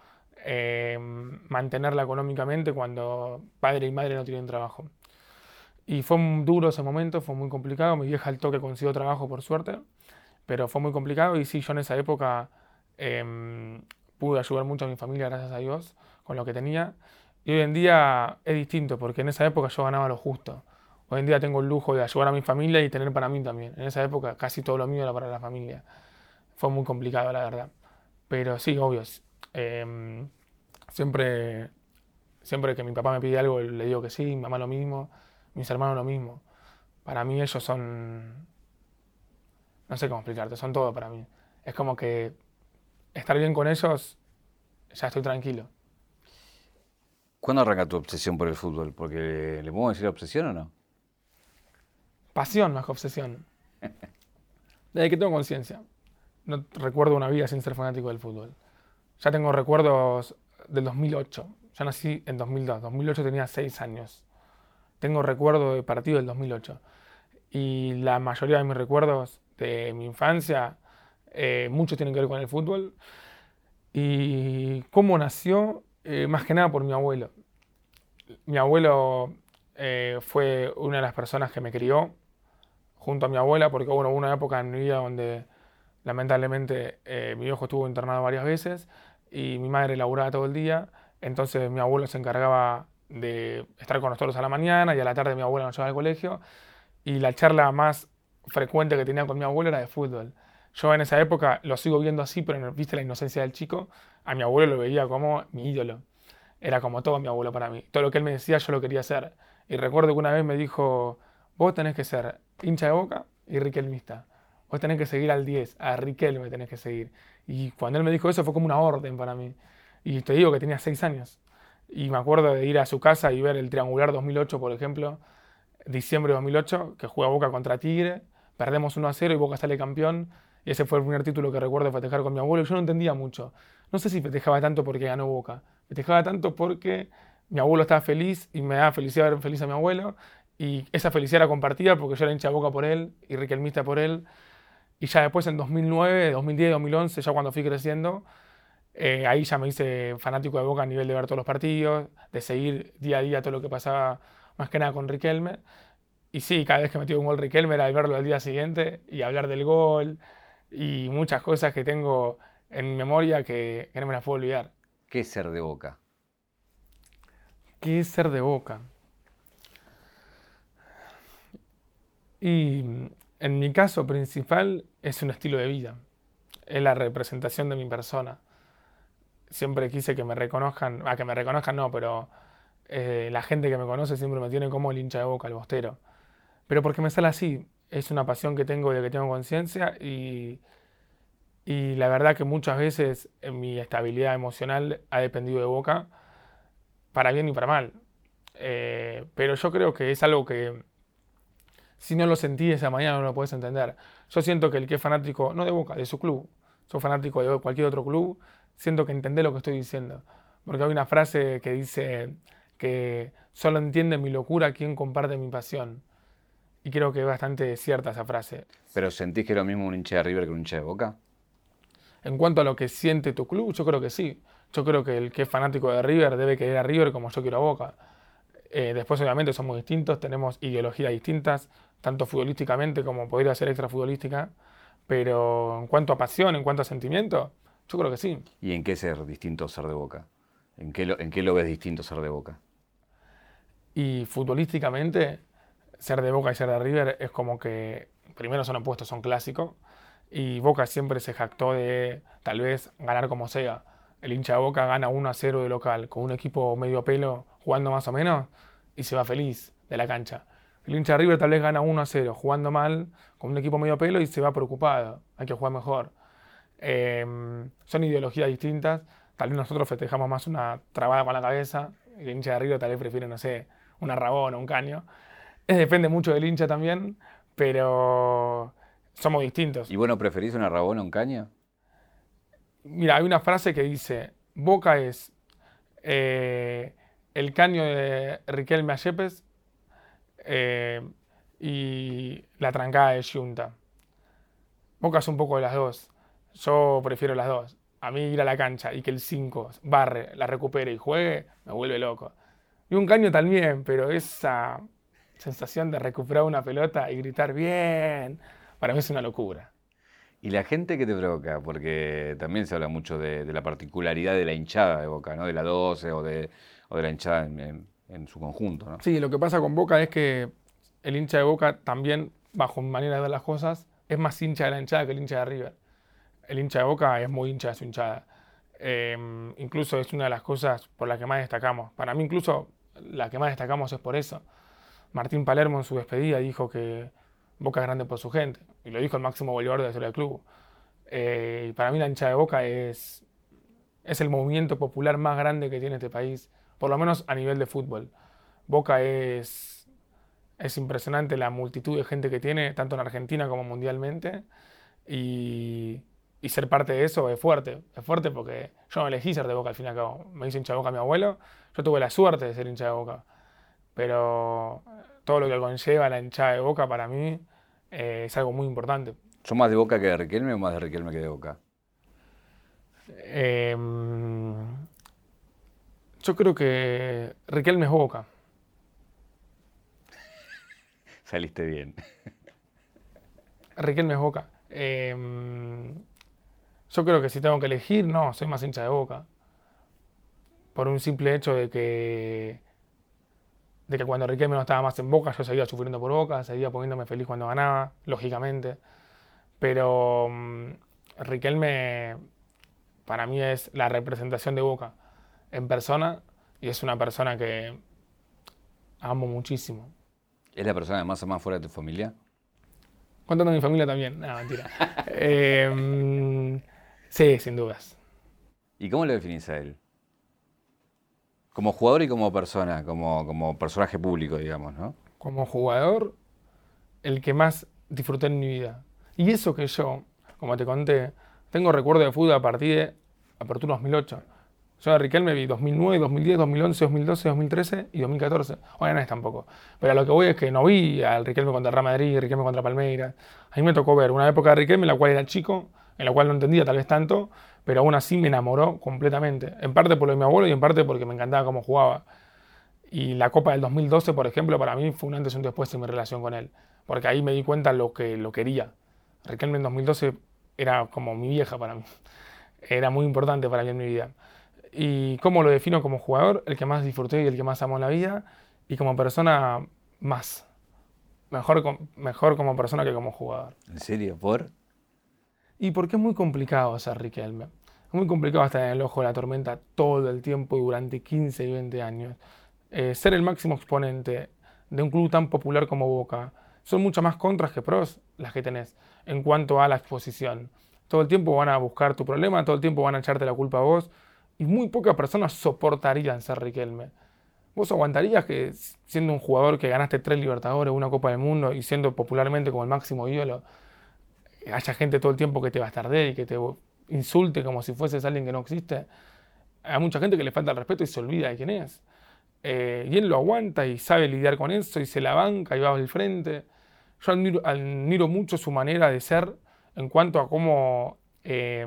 em, mantenerla económicamente cuando padre y madre no tienen trabajo. Y fue duro ese momento, fue muy complicado. Mi vieja al toque consiguió trabajo por suerte, pero fue muy complicado. Y sí, yo en esa época em, pude ayudar mucho a mi familia, gracias a Dios, con lo que tenía. Y hoy en día es distinto, porque en esa época yo ganaba lo justo. Hoy en día tengo el lujo de ayudar a mi familia y tener para mí también. En esa época casi todo lo mío era para la familia. Fue muy complicado, la verdad. Pero sí, obvio. Em, siempre, siempre que mi papá me pide algo, le digo que sí, mi mamá lo mismo mis hermanos lo mismo. Para mí ellos son... No sé cómo explicarte, son todo para mí. Es como que estar bien con ellos, ya estoy tranquilo. ¿Cuándo arranca tu obsesión por el fútbol? Porque le podemos decir obsesión o no? Pasión más que obsesión. Desde que tengo conciencia. No recuerdo una vida sin ser fanático del fútbol. Ya tengo recuerdos del 2008. Ya nací en 2002. 2008 tenía 6 años tengo recuerdo de partido del 2008. Y la mayoría de mis recuerdos de mi infancia, eh, muchos tienen que ver con el fútbol. Y cómo nació, eh, más que nada por mi abuelo. Mi abuelo eh, fue una de las personas que me crió junto a mi abuela, porque bueno, hubo una época en mi vida donde lamentablemente mi viejo estuvo internado varias veces y mi madre laburaba todo el día, entonces mi abuelo se encargaba de estar con nosotros a la mañana y a la tarde mi abuela nos llevaba al colegio. Y la charla más frecuente que tenía con mi abuelo era de fútbol. Yo en esa época lo sigo viendo así, pero viste la inocencia del chico, a mi abuelo lo veía como mi ídolo. Era como todo mi abuelo para mí. Todo lo que él me decía yo lo quería hacer. Y recuerdo que una vez me dijo, vos tenés que ser hincha de boca y riquelmista. Vos tenés que seguir al 10, a Riquelme tenés que seguir. Y cuando él me dijo eso fue como una orden para mí. Y te digo que tenía 6 años. Y me acuerdo de ir a su casa y ver el triangular 2008, por ejemplo, diciembre de 2008, que juega Boca contra Tigre, perdemos 1 a 0 y Boca sale campeón. Y ese fue el primer título que recuerdo festejar con mi abuelo. Yo no entendía mucho. No sé si festejaba tanto porque ganó Boca. Festejaba tanto porque mi abuelo estaba feliz y me daba felicidad ver feliz a mi abuelo. Y esa felicidad era compartida porque yo era hincha de Boca por él y Riquelmista por él. Y ya después en 2009, 2010, 2011, ya cuando fui creciendo, Eh, ahí ya me hice fanático de Boca a nivel de ver todos los partidos, de seguir día a día todo lo que pasaba, más que nada con Riquelme. Y sí, cada vez que metía un gol Riquelme era verlo al día siguiente y hablar del gol y muchas cosas que tengo en memoria que, que no me las puedo olvidar. ¿Qué es ser de Boca? ¿Qué es ser de Boca? Y en mi caso principal es un estilo de vida, es la representación de mi persona. Siempre quise que me reconozcan, a que me reconozcan no, pero eh, la gente que me conoce siempre me tiene como el hincha de boca, el bostero. Pero porque me sale así, es una pasión que tengo de que tengo conciencia y, y la verdad que muchas veces mi estabilidad emocional ha dependido de boca, para bien y para mal. Eh, pero yo creo que es algo que si no lo sentí esa mañana no lo puedes entender. Yo siento que el que es fanático, no de Boca, de su club, soy fanático de cualquier otro club, siento que entiende lo que estoy diciendo. Porque hay una frase que dice que solo entiende mi locura quien comparte mi pasión. Y creo que es bastante cierta esa frase. ¿Pero sentís que es lo mismo un hincha de River que un hincha de Boca? En cuanto a lo que siente tu club, yo creo que sí. Yo creo que el que es fanático de River debe querer a River como yo quiero a Boca. Eh, después, obviamente, somos distintos, tenemos ideologías distintas, tanto futbolísticamente como podría ser extrafutbolística. Pero en cuanto a pasión, en cuanto a sentimiento, yo creo que sí. ¿Y en qué ser distinto ser de Boca? ¿En qué lo, en qué lo ves distinto ser de Boca? Y futbolísticamente, ser de Boca y ser de River es como que primero son opuestos, son clásicos. Y Boca siempre se jactó de tal vez ganar como sea. El hincha de Boca gana 1 a 0 de local con un equipo medio pelo jugando más o menos y se va feliz de la cancha. El hincha de River tal vez gana 1 a 0 jugando mal con un equipo medio pelo y se va preocupado. Hay que jugar mejor. Em, son ideologías distintas. Tal vez nosotros festejamos más una trabada con la cabeza. El hincha de River tal vez prefiere, no sé, una rabona, un caño. Es, depende mucho del hincha también, pero somos distintos. ¿Y bueno, preferís una rabona o un caño? Mira, hay una frase que dice, Boca es eh, el caño de Riquelme Ayepes eh, y la trancada de Junta. Boca es un poco de las dos. Yo prefiero las dos. A mí ir a la cancha y que el 5 barre, la recupere y juegue, me vuelve loco. Y un caño también, pero esa sensación de recuperar una pelota y gritar bien, para mí es una locura. ¿Y la gente que te provoca? Porque también se habla mucho de, la particularidad de la hinchada de Boca, ¿no? De la 12 o de, o de la hinchada en, su conjunto, ¿no? Sí, lo que pasa con Boca es que el hincha de Boca también, bajo mi manera de ver las cosas, es más hincha de la hinchada que el hincha de River. El hincha de Boca es muy hincha de su hinchada. Em, incluso es una de las cosas por las que más destacamos. Para mí incluso la que más destacamos es por eso. Martín Palermo en su despedida dijo que Boca es grande por su gente. Y lo dijo el máximo goleador de la historia del club. Eh, y para mí la hincha de Boca es, es el movimiento popular más grande que tiene este país, por lo menos a nivel de fútbol. Boca es, es impresionante la multitud de gente que tiene, tanto en Argentina como mundialmente. Y, ser parte de eso es fuerte. Es fuerte porque yo no elegí ser de Boca al fin y al cabo. Me hizo hincha de Boca mi abuelo. Yo tuve la suerte de ser hincha de Boca. Pero todo lo que conlleva la hinchada de Boca para mí eh, es algo muy importante. ¿Son más de Boca que de Riquelme o más de Riquelme que de Boca? Em, yo creo que Riquelme es Boca. Saliste bien. Riquelme es Boca. Yo creo que si tengo que elegir, no, soy más hincha de Boca. Por un simple hecho de que de que cuando Riquelme no estaba más en Boca, yo seguía sufriendo por Boca, seguía poniéndome feliz cuando ganaba, lógicamente. Pero mm, Riquelme para mí es la representación de Boca en persona y es una persona que amo muchísimo. ¿Es la persona más ama fuera de tu familia? Contando a mi familia también, no, mentira. Eh, mm, sí, sin dudas. ¿Y cómo le definís a él? Como jugador y como persona, como, como personaje público, digamos, ¿no? Como jugador, el que más disfruté en mi vida. Y eso que yo, como te conté, tengo recuerdo de fútbol a partir de Apertura 2008. Yo a Riquelme vi 2009, 2010, 2011, 2012, 2013 y 2014. Hoy no es tampoco. Pero a lo que voy es que no vi al Riquelme contra Real Madrid, Riquelme contra Palmeiras. A mí me tocó ver una época de Riquelme en la cual era chico, en la cual no entendía tal vez tanto, pero aún así me enamoró completamente. En parte por lo de mi abuelo y en parte porque me encantaba cómo jugaba. Y la Copa del 2012, por ejemplo, para mí fue un antes y un después en mi relación con él, porque ahí me di cuenta lo que lo quería. Riquelme en 2012 era como mi vieja para mí. Era muy importante para mí en mi vida. Y cómo lo defino como jugador, el que más disfruté y el que más amo en la vida, y como persona más. Mejor, mejor como persona que como jugador. ¿En serio? ¿Por? Y porque es muy complicado ser Riquelme. Es muy complicado estar en el ojo de la tormenta todo el tiempo y durante 15 y 20 años. Eh, ser el máximo exponente de un club tan popular como Boca. Son muchas más contras que pros las que tenés en cuanto a la exposición. Todo el tiempo van a buscar tu problema, todo el tiempo van a echarte la culpa a vos. Y muy pocas personas soportarían ser Riquelme. ¿Vos aguantarías que siendo un jugador que ganaste tres Libertadores, una Copa del Mundo y siendo popularmente como el máximo ídolo, haya gente todo el tiempo que te va a estar de y que te insulte como si fueses alguien que no existe? Hay mucha gente que le falta el respeto y se olvida de quién es. Eh, y él lo aguanta y sabe lidiar con eso y se la banca y va al frente. Yo admiro, mucho su manera de ser en cuanto a cómo eh,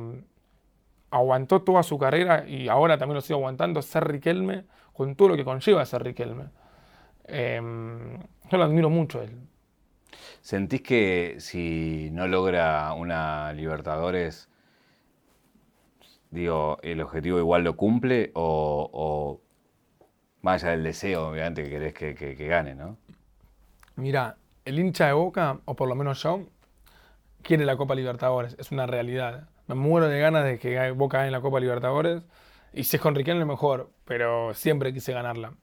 aguantó toda su carrera y ahora también lo sigue aguantando, ser Riquelme con todo lo que conlleva ser Riquelme. Em, yo lo admiro mucho él. ¿Sentís que si no logra una Libertadores, digo, el objetivo igual lo cumple o, más allá del deseo, obviamente, que querés que, que gane, ¿no? Mira, el hincha de Boca, o por lo menos yo, quiere la Copa Libertadores, es una realidad. Me muero de ganas de que Boca gane la Copa Libertadores y si es con Riquelme mejor, pero siempre quise ganarla.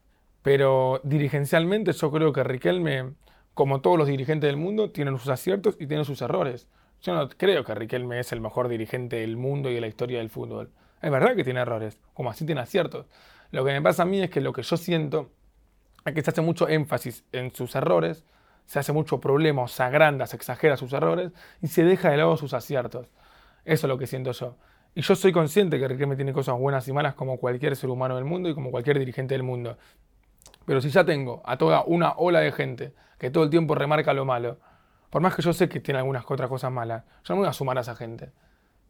Pero dirigencialmente yo creo que Riquelme, como todos los dirigentes del mundo, tienen sus aciertos y tienen sus errores. Yo no creo que Riquelme es el mejor dirigente del mundo y de la historia del fútbol. Es verdad que tiene errores, como así tiene aciertos. Lo que me pasa a mí es que lo que yo siento es que se hace mucho énfasis en sus errores, se hace mucho problema, se agranda, se exagera sus errores y se deja de lado sus aciertos. Eso es lo que siento yo. Y yo soy consciente que Riquelme tiene cosas buenas y malas como cualquier ser humano del mundo y como cualquier dirigente del mundo. Pero si ya tengo a toda una ola de gente que todo el tiempo remarca lo malo, por más que yo sé que tiene algunas otras cosas malas, yo no me voy a sumar a esa gente.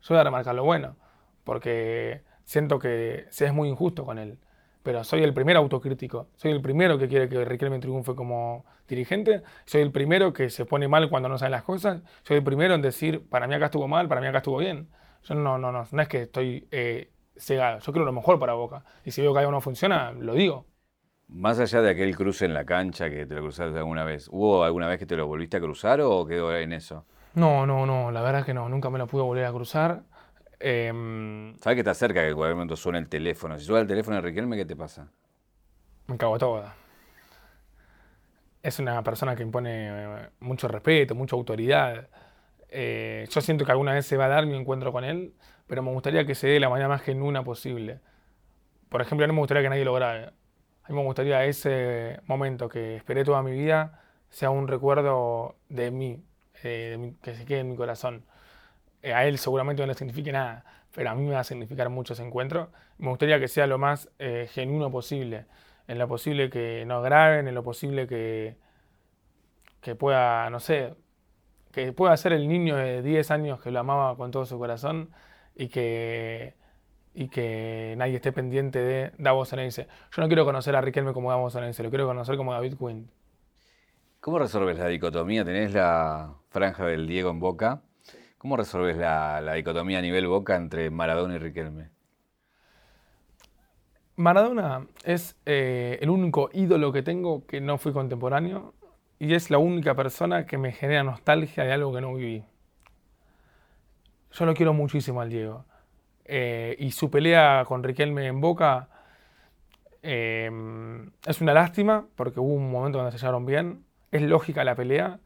Yo voy a remarcar lo bueno, porque siento que se es muy injusto con él. Pero soy el primer autocrítico, soy el primero que quiere que Riquelme triunfe como dirigente, soy el primero que se pone mal cuando no sabe las cosas, soy el primero en decir, para mí acá estuvo mal, para mí acá estuvo bien. Yo no, no, no, no es que estoy eh, cegado. Yo creo lo mejor para Boca. Y si veo que algo no funciona, lo digo. Más allá de aquel cruce en la cancha que te lo cruzaste alguna vez, ¿hubo alguna vez que te lo volviste a cruzar o quedó en eso? No, no, no, la verdad es que no, nunca me lo pude volver a cruzar. Eh, ¿Sabes que está cerca que en cualquier momento suena el teléfono? Si suena el teléfono de Riquelme, ¿qué te pasa? Me cago toda. Es una persona que impone eh, mucho respeto, mucha autoridad. Eh, yo siento que alguna vez se va a dar mi encuentro con él, pero me gustaría que se dé de la manera más genuina posible. Por ejemplo, no me gustaría que nadie lo grabe. A mí me gustaría ese momento que esperé toda mi vida sea un recuerdo de mí, eh, que se quede en mi corazón. Eh, a él seguramente no le signifique nada, pero a mí me va a significar mucho ese encuentro. Me gustaría que sea lo más genuino posible, en lo posible que no graben, en lo posible que, que pueda, no sé, que pueda ser el niño de 10 años que lo amaba con todo su corazón y que, y que nadie esté pendiente de Davos. Yo no quiero conocer a Riquelme como Davos lo quiero conocer como David Quinn. ¿Cómo resolves la dicotomía? Tenés la franja del Diego en Boca. ¿Cómo resolves la, dicotomía a nivel Boca entre Maradona y Riquelme? Maradona es eh, el único ídolo que tengo que no fui contemporáneo y es la única persona que me genera nostalgia de algo que no viví. Yo lo quiero muchísimo al Diego. Eh, y su pelea con Riquelme en Boca em, es una lástima porque hubo un momento donde se llevaron bien. Es lógica la pelea.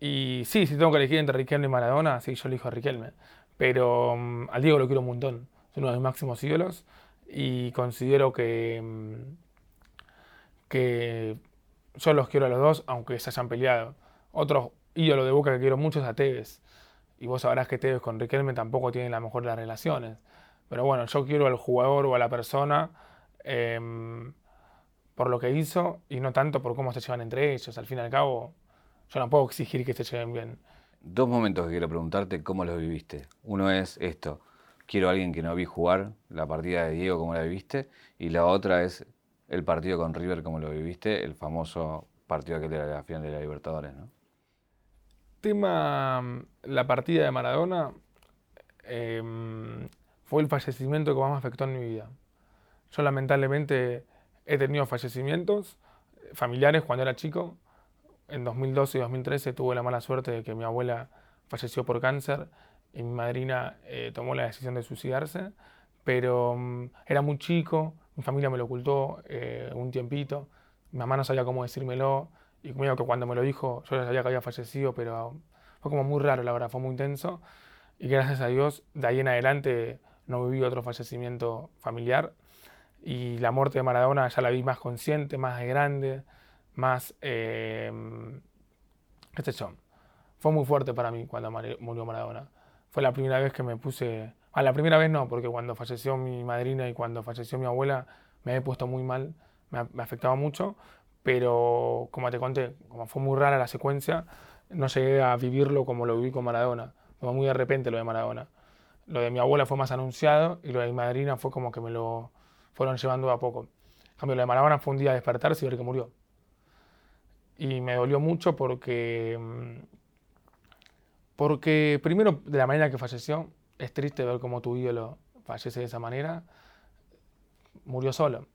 Y sí, si tengo que elegir entre Riquelme y Maradona, sí, yo elijo a Riquelme. Pero em, al Diego lo quiero un montón. Es uno de mis máximos ídolos. Y considero que, em, que yo los quiero a los dos, aunque se hayan peleado. Otro ídolo de Boca que quiero mucho es a Tevez. Y vos sabrás que Tevez con Riquelme tampoco tienen la mejor de las relaciones. Pero bueno, yo quiero al jugador o a la persona em, por lo que hizo y no tanto por cómo se llevan entre ellos. Al fin y al cabo, yo no puedo exigir que se lleven bien. dos momentos que quiero preguntarte cómo los viviste. Uno es esto, quiero a alguien que no vi jugar, la partida de Diego, cómo la viviste, y la otra es el partido con River, cómo lo viviste, el famoso partido que de la final de la Libertadores, ¿no? Tema, mm, la partida de Maradona em, fue el fallecimiento que más me afectó en mi vida. Yo lamentablemente he tenido fallecimientos familiares cuando era chico. En 2012 y 2013 tuve la mala suerte de que mi abuela falleció por cáncer y mi madrina eh, tomó la decisión de suicidarse, pero mm, era muy chico, mi familia me lo ocultó eh, un tiempito, mi mamá no sabía cómo decírmelo y conmigo que cuando me lo dijo yo ya sabía que había fallecido, pero fue como muy raro, la verdad, fue muy intenso y gracias a Dios de ahí en adelante no viví otro fallecimiento familiar y la muerte de Maradona ya la vi más consciente, más grande, más... Eh, ¿Qué sé yo? Fue muy fuerte para mí cuando murió Maradona. Fue la primera vez que me puse... A la primera vez no, porque cuando falleció mi madrina y cuando falleció mi abuela me había puesto muy mal, me, me afectaba mucho, pero como te conté, como fue muy rara la secuencia, no llegué a vivirlo como lo viví con Maradona. Fue muy de repente lo de Maradona. Lo de mi abuela fue más anunciado y lo de mi madrina fue como que me lo fueron llevando a poco. En cambio, lo de Maradona fue un día despertarse y ver que murió. Y me dolió mucho porque, mm, porque primero, de la manera que falleció, es triste ver cómo tu ídolo fallece de esa manera. Murió solo.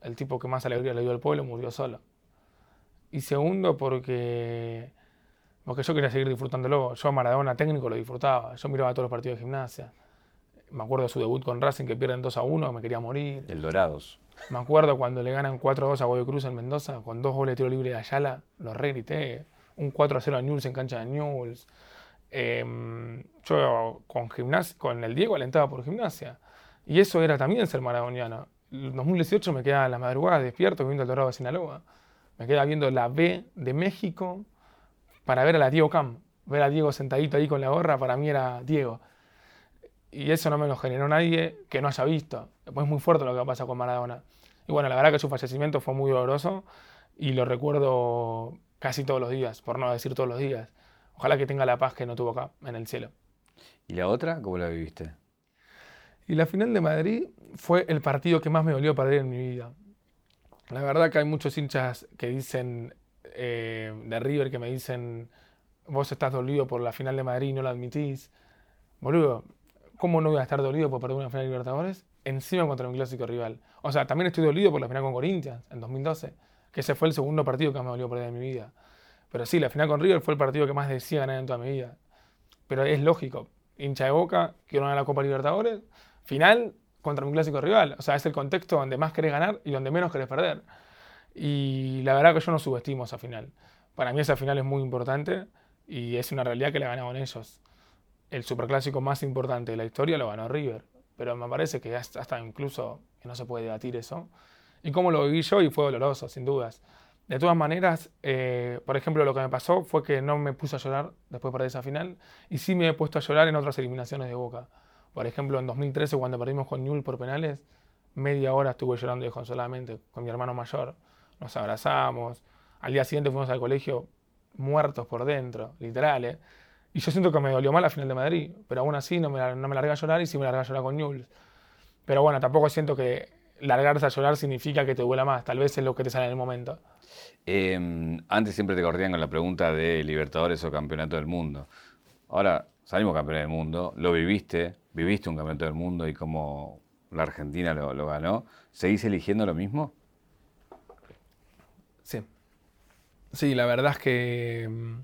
El tipo que más alegría le dio al pueblo murió solo. Y segundo, porque, porque yo quería seguir disfrutándolo. Yo a Maradona técnico lo disfrutaba. Yo miraba todos los partidos de gimnasia me acuerdo de su debut con Racing que pierden 2 a 1, me quería morir. El Dorados. Me acuerdo cuando le ganan 4 a 2 a Godoy Cruz en Mendoza, con dos goles de tiro libre de Ayala, lo regrité. Un 4 a 0 a Newell's en cancha de Newell's. Em, yo con, gimnasia, con el Diego alentaba por gimnasia. Y eso era también ser maradoniano. En 2018 me quedaba en las madrugadas despierto viendo el Dorado de Sinaloa. Me quedaba viendo la B de México para ver a la Diego Cam. Ver a Diego sentadito ahí con la gorra, para mí era Diego y eso no me lo generó nadie que no haya visto. Es muy fuerte lo que pasa con Maradona. Y bueno, la verdad que su fallecimiento fue muy doloroso y lo recuerdo casi todos los días, por no decir todos los días. Ojalá que tenga la paz que no tuvo acá, en el cielo. ¿Y la otra? ¿Cómo la viviste? Y la final de Madrid fue el partido que más me dolió perder en mi vida. La verdad que hay muchos hinchas que dicen eh, de River que me dicen, vos estás dolido por la final de Madrid y no lo admitís. Boludo, ¿cómo no voy a estar dolido por perder una final de Libertadores? Encima contra un clásico rival. O sea, también estoy dolido por la final con Corinthians en 2012, que ese fue el segundo partido que más me dolió perder en mi vida. Pero sí, la final con River fue el partido que más decía ganar en toda mi vida. Pero es lógico, hincha de boca, quiero ganar la Copa Libertadores, final contra un clásico rival. O sea, es el contexto donde más querés ganar y donde menos querés perder. Y la verdad que yo no subestimo esa final. Para mí esa final es muy importante y es una realidad que la ganaron ellos el superclásico más importante de la historia lo ganó River. Pero me parece que hasta incluso no se puede debatir eso. Y cómo lo viví yo y fue doloroso, sin dudas. De todas maneras, eh, por ejemplo, lo que me pasó fue que no me puse a llorar después de perder esa final y sí me he puesto a llorar en otras eliminaciones de Boca. Por ejemplo, en 2013, cuando perdimos con Newell por penales, media hora estuve llorando desconsoladamente con mi hermano mayor. Nos abrazamos. Al día siguiente fuimos al colegio muertos por dentro, literal. ¿eh? Y yo siento que me dolió mal la final de Madrid, pero aún así no me, no me largué a llorar y sí me largué a llorar con Newell's. Pero bueno, tampoco siento que largarse a llorar significa que te duela más, tal vez es lo que te sale en el momento. Em, antes siempre te corrían con la pregunta de Libertadores o Campeonato del Mundo. Ahora salimos campeones del mundo, lo viviste, viviste un Campeonato del Mundo y como la Argentina lo, lo ganó, ¿seguís eligiendo lo mismo? Sí. Sí, la verdad es que mm,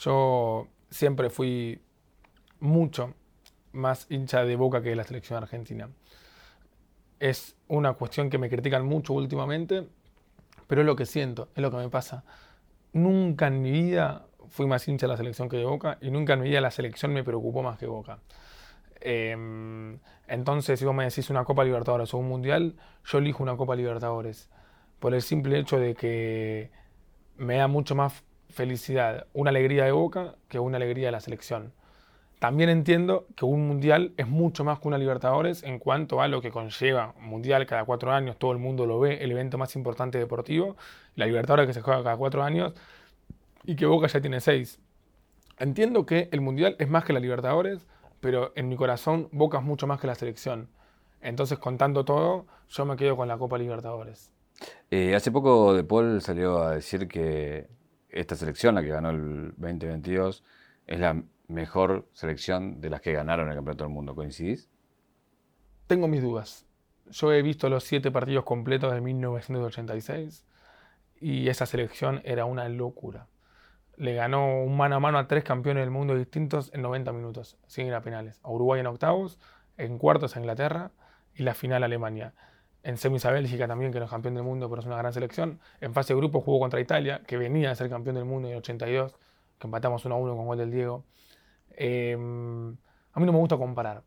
yo siempre fui mucho más hincha de boca que de la selección argentina. Es una cuestión que me critican mucho últimamente, pero es lo que siento, es lo que me pasa. Nunca en mi vida fui más hincha de la selección que de Boca y nunca en mi vida la selección me preocupó más que Boca. Em, entonces, si vos me decís una Copa Libertadores o un Mundial, yo elijo una Copa Libertadores por el simple hecho de que me da mucho más felicidad, una alegría de Boca que una alegría de la selección. También entiendo que un mundial es mucho más que una Libertadores en cuanto a lo que conlleva un mundial cada cuatro años, todo el mundo lo ve, el evento más importante deportivo, la Libertadores que se juega cada cuatro años y que Boca ya tiene seis. Entiendo que el Mundial es más que la Libertadores, pero en mi corazón Boca es mucho más que la selección. Entonces, contando todo, yo me quedo con la Copa Libertadores. Eh, hace poco De Paul salió a decir que esta selección, la que ganó el 2022, es la mejor selección de las que ganaron el Campeonato del Mundo. ¿Coincidís? Tengo mis dudas. Yo he visto los siete partidos completos de 1986 y esa selección era una locura. Le ganó un mano a mano a tres campeones del mundo distintos en 90 minutos, sin ir a penales. A Uruguay en octavos, en cuartos a Inglaterra y la final a Alemania. En semis a Bélgica también, que no es campeón del mundo, pero es una gran selección. En fase de grupo jugó contra Italia, que venía a ser campeón del mundo en el 82, que empatamos 1 a 1 con gol del Diego. Em, a mí no me gusta comparar,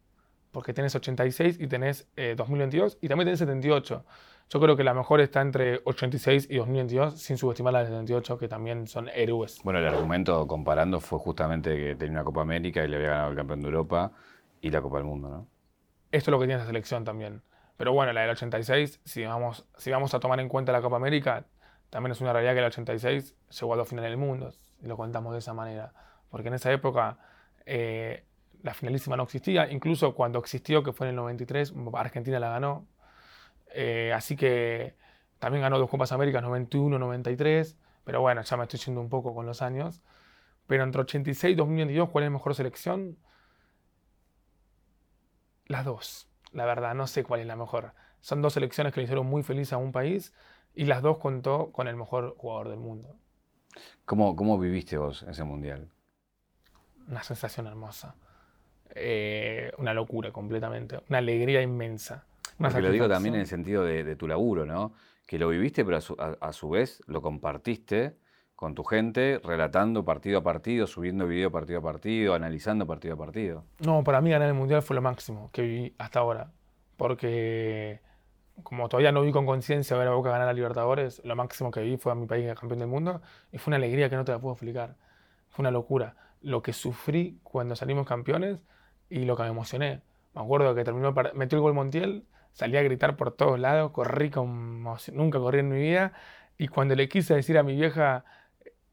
porque tenés 86 y tenés 2022 eh, y también tenés 78. Yo creo que la mejor está entre 86 y 2022, sin subestimar la de 78, que también son héroes. Bueno, el argumento comparando fue justamente que tenía una Copa América y le había ganado el campeón de Europa y la Copa del Mundo, ¿no? Esto es lo que tiene esa selección también. Pero bueno, la del 86, si vamos, si vamos a tomar en cuenta la Copa América, también es una realidad que el 86 llegó a dos finales del mundo, si lo contamos de esa manera. Porque en esa época eh, la finalísima no existía, incluso cuando existió, que fue en el 93, Argentina la ganó, eh, así que también ganó dos Copas Américas, 91, 93. Pero bueno, ya me estoy yendo un poco con los años. Pero entre 86 y 2022, ¿cuál es la mejor selección? Las dos. La verdad, no sé cuál es la mejor. Son dos selecciones que le hicieron muy feliz a un país y las dos contó con el mejor jugador del mundo. ¿Cómo, cómo viviste vos ese mundial? Una sensación hermosa. Eh, una locura completamente. Una alegría inmensa. Porque lo digo también en el sentido de, tu laburo, ¿no? Que lo viviste, pero a su, vez lo compartiste con tu gente, relatando partido a partido, subiendo video partido a partido, analizando partido a partido. No, para mí ganar el Mundial fue lo máximo que viví hasta ahora. Porque como todavía no vi con conciencia ver a Boca ganar a Libertadores, lo máximo que vi fue a mi país campeón del mundo y fue una alegría que no te la puedo explicar. Fue una locura. Lo que sufrí cuando salimos campeones y lo que me emocioné. Me acuerdo que terminó, metió el gol Montiel Salí a gritar por todos lados, corrí como nunca corrí en mi vida. Y cuando le quise decir a mi vieja,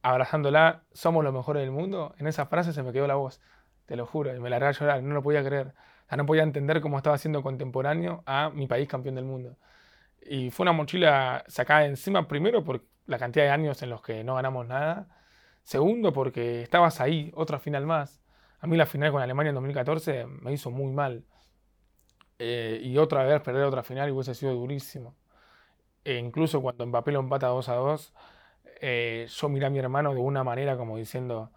abrazándola, somos los mejores del mundo, en esa frase se me quedó la voz, te lo juro, y me largué a llorar, no lo podía creer. O sea, no podía entender cómo estaba siendo contemporáneo a mi país campeón del mundo. Y fue una mochila sacada de encima, primero por la cantidad de años en los que no ganamos nada. Segundo, porque estabas ahí, otra final más. A mí la final con Alemania en 2014 me hizo muy mal. Eh, y otra vez perder otra final hubiese sido durísimo. E incluso cuando Mbappé lo empata 2 a 2, eh, yo miré a mi hermano de una manera como diciendo,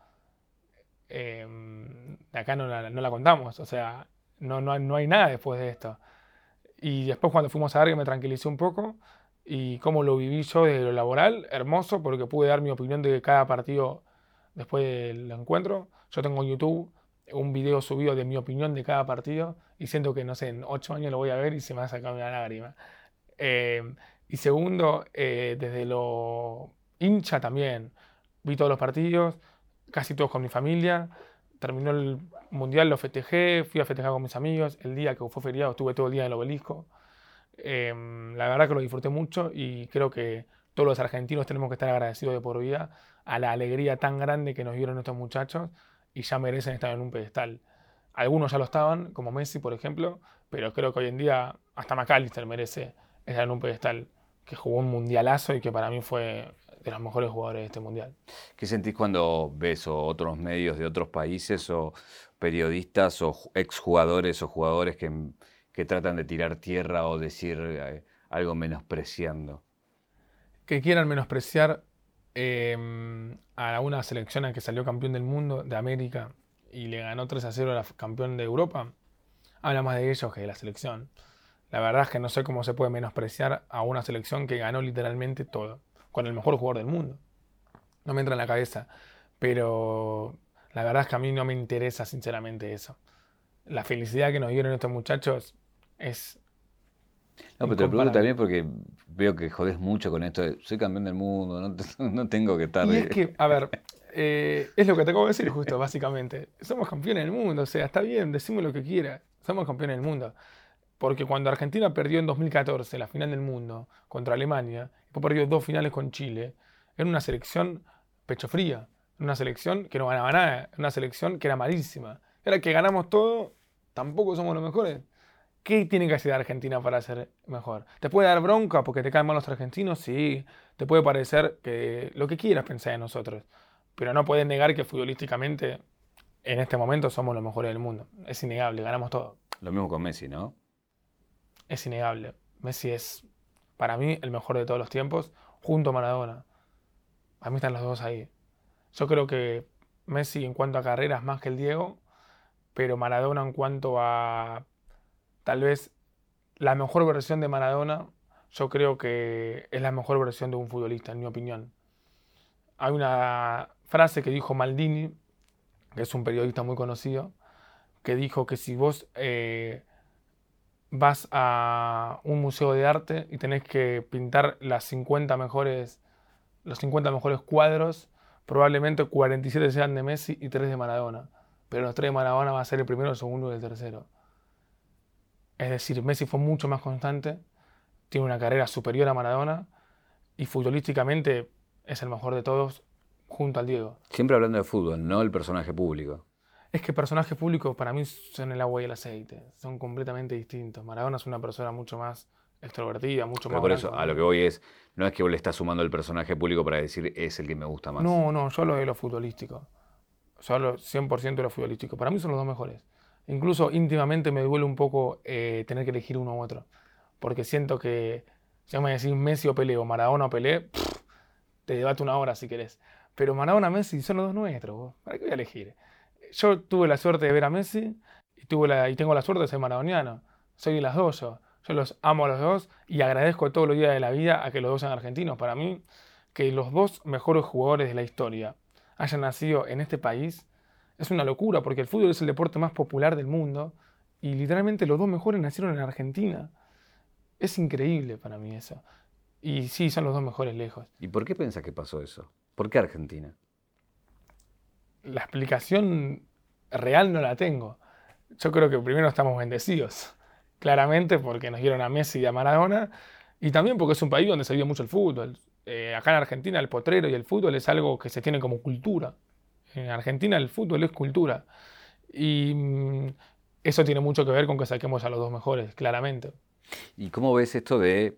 em, acá no la, no la, contamos, o sea, no, no, no, hay nada después de esto. Y después cuando fuimos a ver me tranquilicé un poco y cómo lo viví yo desde lo laboral, hermoso, porque pude dar mi opinión de cada partido después del encuentro. Yo tengo en YouTube un video subido de mi opinión de cada partido y siento que, no sé, en ocho años lo voy a ver y se me va a sacar una lágrima. Eh, y segundo, eh, desde lo hincha también. Vi todos los partidos, casi todos con mi familia. Terminó el mundial, lo festejé, fui a festejar con mis amigos. El día que fue feriado estuve todo el día en el obelisco. Eh, la verdad que lo disfruté mucho y creo que todos los argentinos tenemos que estar agradecidos de por vida a la alegría tan grande que nos dieron estos muchachos y ya merecen estar en un pedestal. Algunos ya lo estaban, como Messi, por ejemplo, pero creo que hoy en día hasta McAllister merece estar en un pedestal que jugó un mundialazo y que para mí fue de los mejores jugadores de este mundial. ¿Qué sentís cuando ves otros medios de otros países o periodistas o exjugadores o jugadores que, que tratan de tirar tierra o decir eh, algo menospreciando? Que quieran menospreciar Em, a una selección a que salió campeón del mundo, de América, y le ganó 3 a 0 a la campeón de Europa, habla más de ellos que de la selección. La verdad es que no sé cómo se puede menospreciar a una selección que ganó literalmente todo, con el mejor jugador del mundo. No me entra en la cabeza, pero la verdad es que a mí no me interesa sinceramente eso. La felicidad que nos dieron estos muchachos es no, pero te lo pregunto también porque veo que jodés mucho con esto de soy campeón del mundo, no, no tengo que estar. Y es que, a ver, eh, es lo que te acabo de decir justo, básicamente. Somos campeones del mundo, o sea, está bien, decimos lo que quiera, somos campeones del mundo. Porque cuando Argentina perdió en 2014 la final del mundo contra Alemania, después perdió dos finales con Chile, era una selección pecho fría. en una selección que no ganaba nada, en una selección que era malísima. Era que ganamos todo, tampoco somos los mejores. ¿Qué tiene que hacer Argentina para ser mejor? ¿Te puede dar bronca porque te caen mal los argentinos? Sí. Te puede parecer que lo que quieras pensar de nosotros. Pero no puedes negar que futbolísticamente en este momento somos los mejores del mundo. Es innegable, ganamos todo. Lo mismo con Messi, ¿no? Es innegable. Messi es, para mí, el mejor de todos los tiempos, junto a Maradona. A mí están los dos ahí. Yo creo que Messi en cuanto a carreras más que el Diego, pero Maradona en cuanto a tal vez la mejor versión de Maradona, yo creo que es la mejor versión de un futbolista, en mi opinión. Hay una frase que dijo Maldini, que es un periodista muy conocido, que dijo que si vos eh, vas a un museo de arte y tenés que pintar las 50 mejores, los 50 mejores cuadros, probablemente 47 sean de Messi y 3 de Maradona. Pero los 3 de Maradona va a ser el primero, el segundo y el tercero. Es decir, Messi fue mucho más constante, tiene una carrera superior a Maradona y futbolísticamente es el mejor de todos junto al Diego. Siempre hablando de fútbol, no el personaje público. Es que personajes públicos para mí son el agua y el aceite, son completamente distintos. Maradona es una persona mucho más extrovertida, mucho más... Por eso, a lo que voy es, no es que vos le estás sumando el personaje público para decir es el que me gusta más. No, no, yo lo de lo futbolístico. Yo 100% de lo futbolístico. Para mí son los dos mejores. Incluso íntimamente me duele un poco eh, tener que elegir uno u otro. Porque siento que, si me decís Messi o Pelé o Maradona o Pelé, te debato una hora si querés. Pero Maradona Messi son los dos nuestros. ¿Para qué voy a elegir? Yo tuve la suerte de ver a Messi y, tengo la suerte de ser maradoniano. Soy las dos yo. Yo los amo a los dos y agradezco todos los días de la vida a que los dos sean argentinos. Para mí, que los dos mejores jugadores de la historia hayan nacido en este país es una locura porque el fútbol es el deporte más popular del mundo y literalmente los dos mejores nacieron en Argentina. Es increíble para mí eso. Y sí, son los dos mejores lejos. ¿Y por qué piensas que pasó eso? ¿Por qué Argentina? La explicación real no la tengo. Yo creo que primero estamos bendecidos, claramente porque nos dieron a Messi y a Maradona, y también porque es un país donde se vive mucho el fútbol. Eh, acá en Argentina el potrero y el fútbol es algo que se tiene como cultura. En Argentina el fútbol es cultura. Y mm, eso tiene mucho que ver con que saquemos a los dos mejores, claramente. ¿Y cómo ves esto de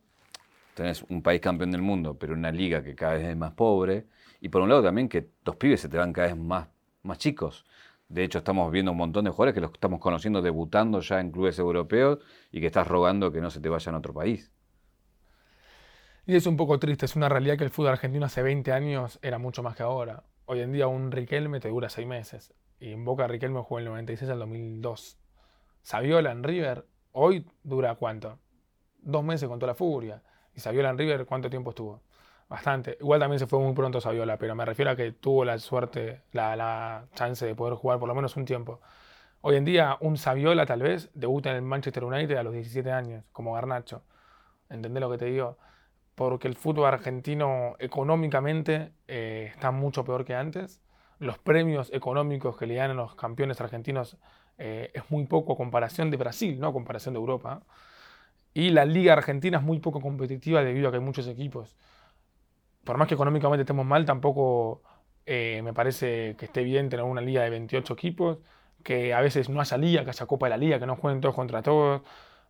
tener un país campeón del mundo, pero una liga que cada vez es más pobre? Y por un lado también que los pibes se te van cada vez más, más chicos. De hecho, estamos viendo un montón de jugadores que los estamos conociendo debutando ya en clubes europeos y que estás rogando que no se te vayan a otro país. Y es un poco triste, es una realidad que el fútbol argentino hace 20 años era mucho más que ahora. Hoy en día un Riquelme te dura 6 meses. Y en Boca Riquelme jugó el 96 al 2002. Saviola en River, hoy dura cuánto? Dos meses con toda la furia. Y Saviola en River, ¿cuánto tiempo estuvo? Bastante. Igual también se fue muy pronto Saviola, pero me refiero a que tuvo la suerte, la, chance de poder jugar por lo menos un tiempo. Hoy en día, un Saviola tal vez debuta en el Manchester United a los 17 años, como Garnacho. ¿Entendés lo que te digo? Porque el fútbol argentino económicamente eh, está mucho peor que antes. Los premios económicos que le dan a los campeones argentinos eh, es muy poco a comparación de Brasil, no a comparación de Europa. Y la liga argentina es muy poco competitiva debido a que hay muchos equipos por más que económicamente estemos mal, tampoco eh, me parece que esté bien tener una liga de 28 equipos, que a veces no haya liga, que haya Copa de la Liga, que no jueguen todos contra todos.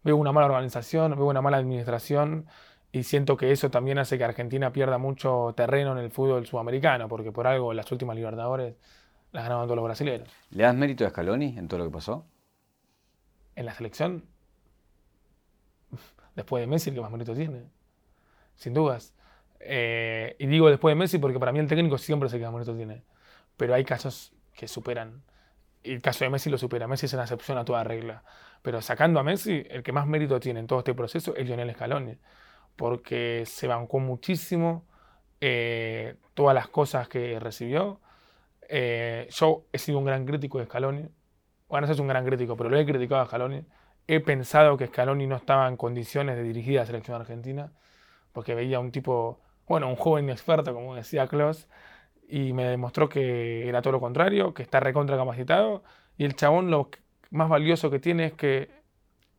Veo una mala organización, veo una mala administración y siento que eso también hace que Argentina pierda mucho terreno en el fútbol sudamericano, porque por algo las últimas Libertadores las ganaban todos los brasileños. ¿Le das mérito a Scaloni en todo lo que pasó? En la selección, después de Messi, el que más mérito tiene, sin dudas. Eh, y digo después de Messi porque para mí el técnico siempre se queda bonito tiene. Pero hay casos que superan. Y el caso de Messi lo supera. Messi es una excepción a toda regla. Pero sacando a Messi, el que más mérito tiene en todo este proceso es Lionel Scaloni. Porque se bancó muchísimo eh, todas las cosas que recibió. Eh, yo he sido un gran crítico de Scaloni. Bueno, no soy un gran crítico, pero lo he criticado a Scaloni. He pensado que Scaloni no estaba en condiciones de dirigir a la selección argentina. Porque veía un tipo bueno, un joven inexperto, como decía Klaus, y me demostró que era todo lo contrario, que está recontra capacitado, y el chabón lo más valioso que tiene es que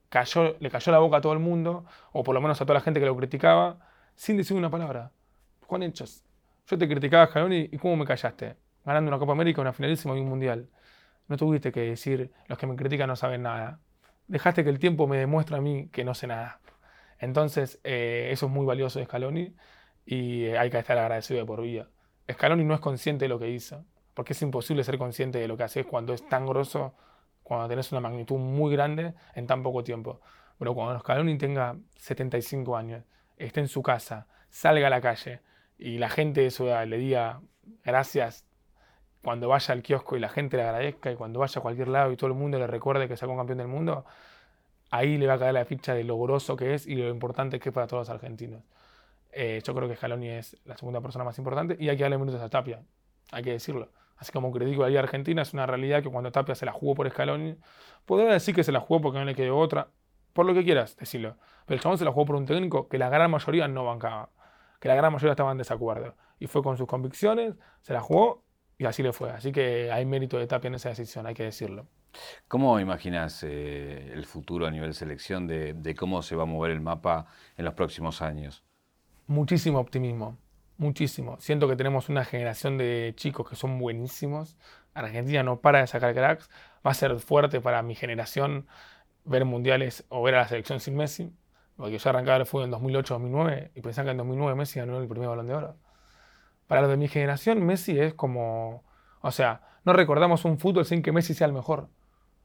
cayó, le cayó la boca a todo el mundo, o por lo menos a toda la gente que lo criticaba, sin decir una palabra. Juan Hechos, yo te criticaba, Jalón, y ¿cómo me callaste? ganando una Copa América, una finalísima y un Mundial. No tuviste que decir, los que me critican no saben nada. Dejaste que el tiempo me demuestre a mí que no sé nada. Entonces, eh, eso es muy valioso de Scaloni y hay que estar agradecido de por vida. Scaloni no es consciente de lo que hizo, porque es imposible ser consciente de lo que haces cuando es tan grosso, cuando tenés una magnitud muy grande en tan poco tiempo. Pero cuando Scaloni tenga 75 años, esté en su casa, salga a la calle y la gente de su edad le diga gracias cuando vaya al kiosco y la gente le agradezca y cuando vaya a cualquier lado y todo el mundo le recuerde que sacó un campeón del mundo, ahí le va a caer la ficha de lo grosso que es y lo importante que es para todos los argentinos. Eh, yo creo que Scaloni es la segunda persona más importante y hay que darle minutos a Tapia, hay que decirlo. Así como critico a la Argentina, es una realidad que cuando Tapia se la jugó por Scaloni, podrá decir que se la jugó porque no le quedó otra, por lo que quieras decirlo. Pero el chabón se la jugó por un técnico que la gran mayoría no bancaba, que la gran mayoría estaba en desacuerdo. Y fue con sus convicciones, se la jugó y así le fue. Así que hay mérito de Tapia en esa decisión, hay que decirlo. ¿Cómo imaginas eh, el futuro a nivel selección de cómo se va a mover el mapa en los próximos años? Muchísimo optimismo muchísimo. Siento que tenemos una generación de chicos que son buenísimos. Argentina no para de sacar cracks. Va a ser fuerte para mi generación ver mundiales o ver a la selección sin Messi. Porque yo arrancaba el fútbol en 2008-2009 y pensaba que en 2009 Messi ganó el primer balón de oro. Para los de mi generación, Messi es como. O sea, no recordamos un fútbol sin que Messi sea el mejor.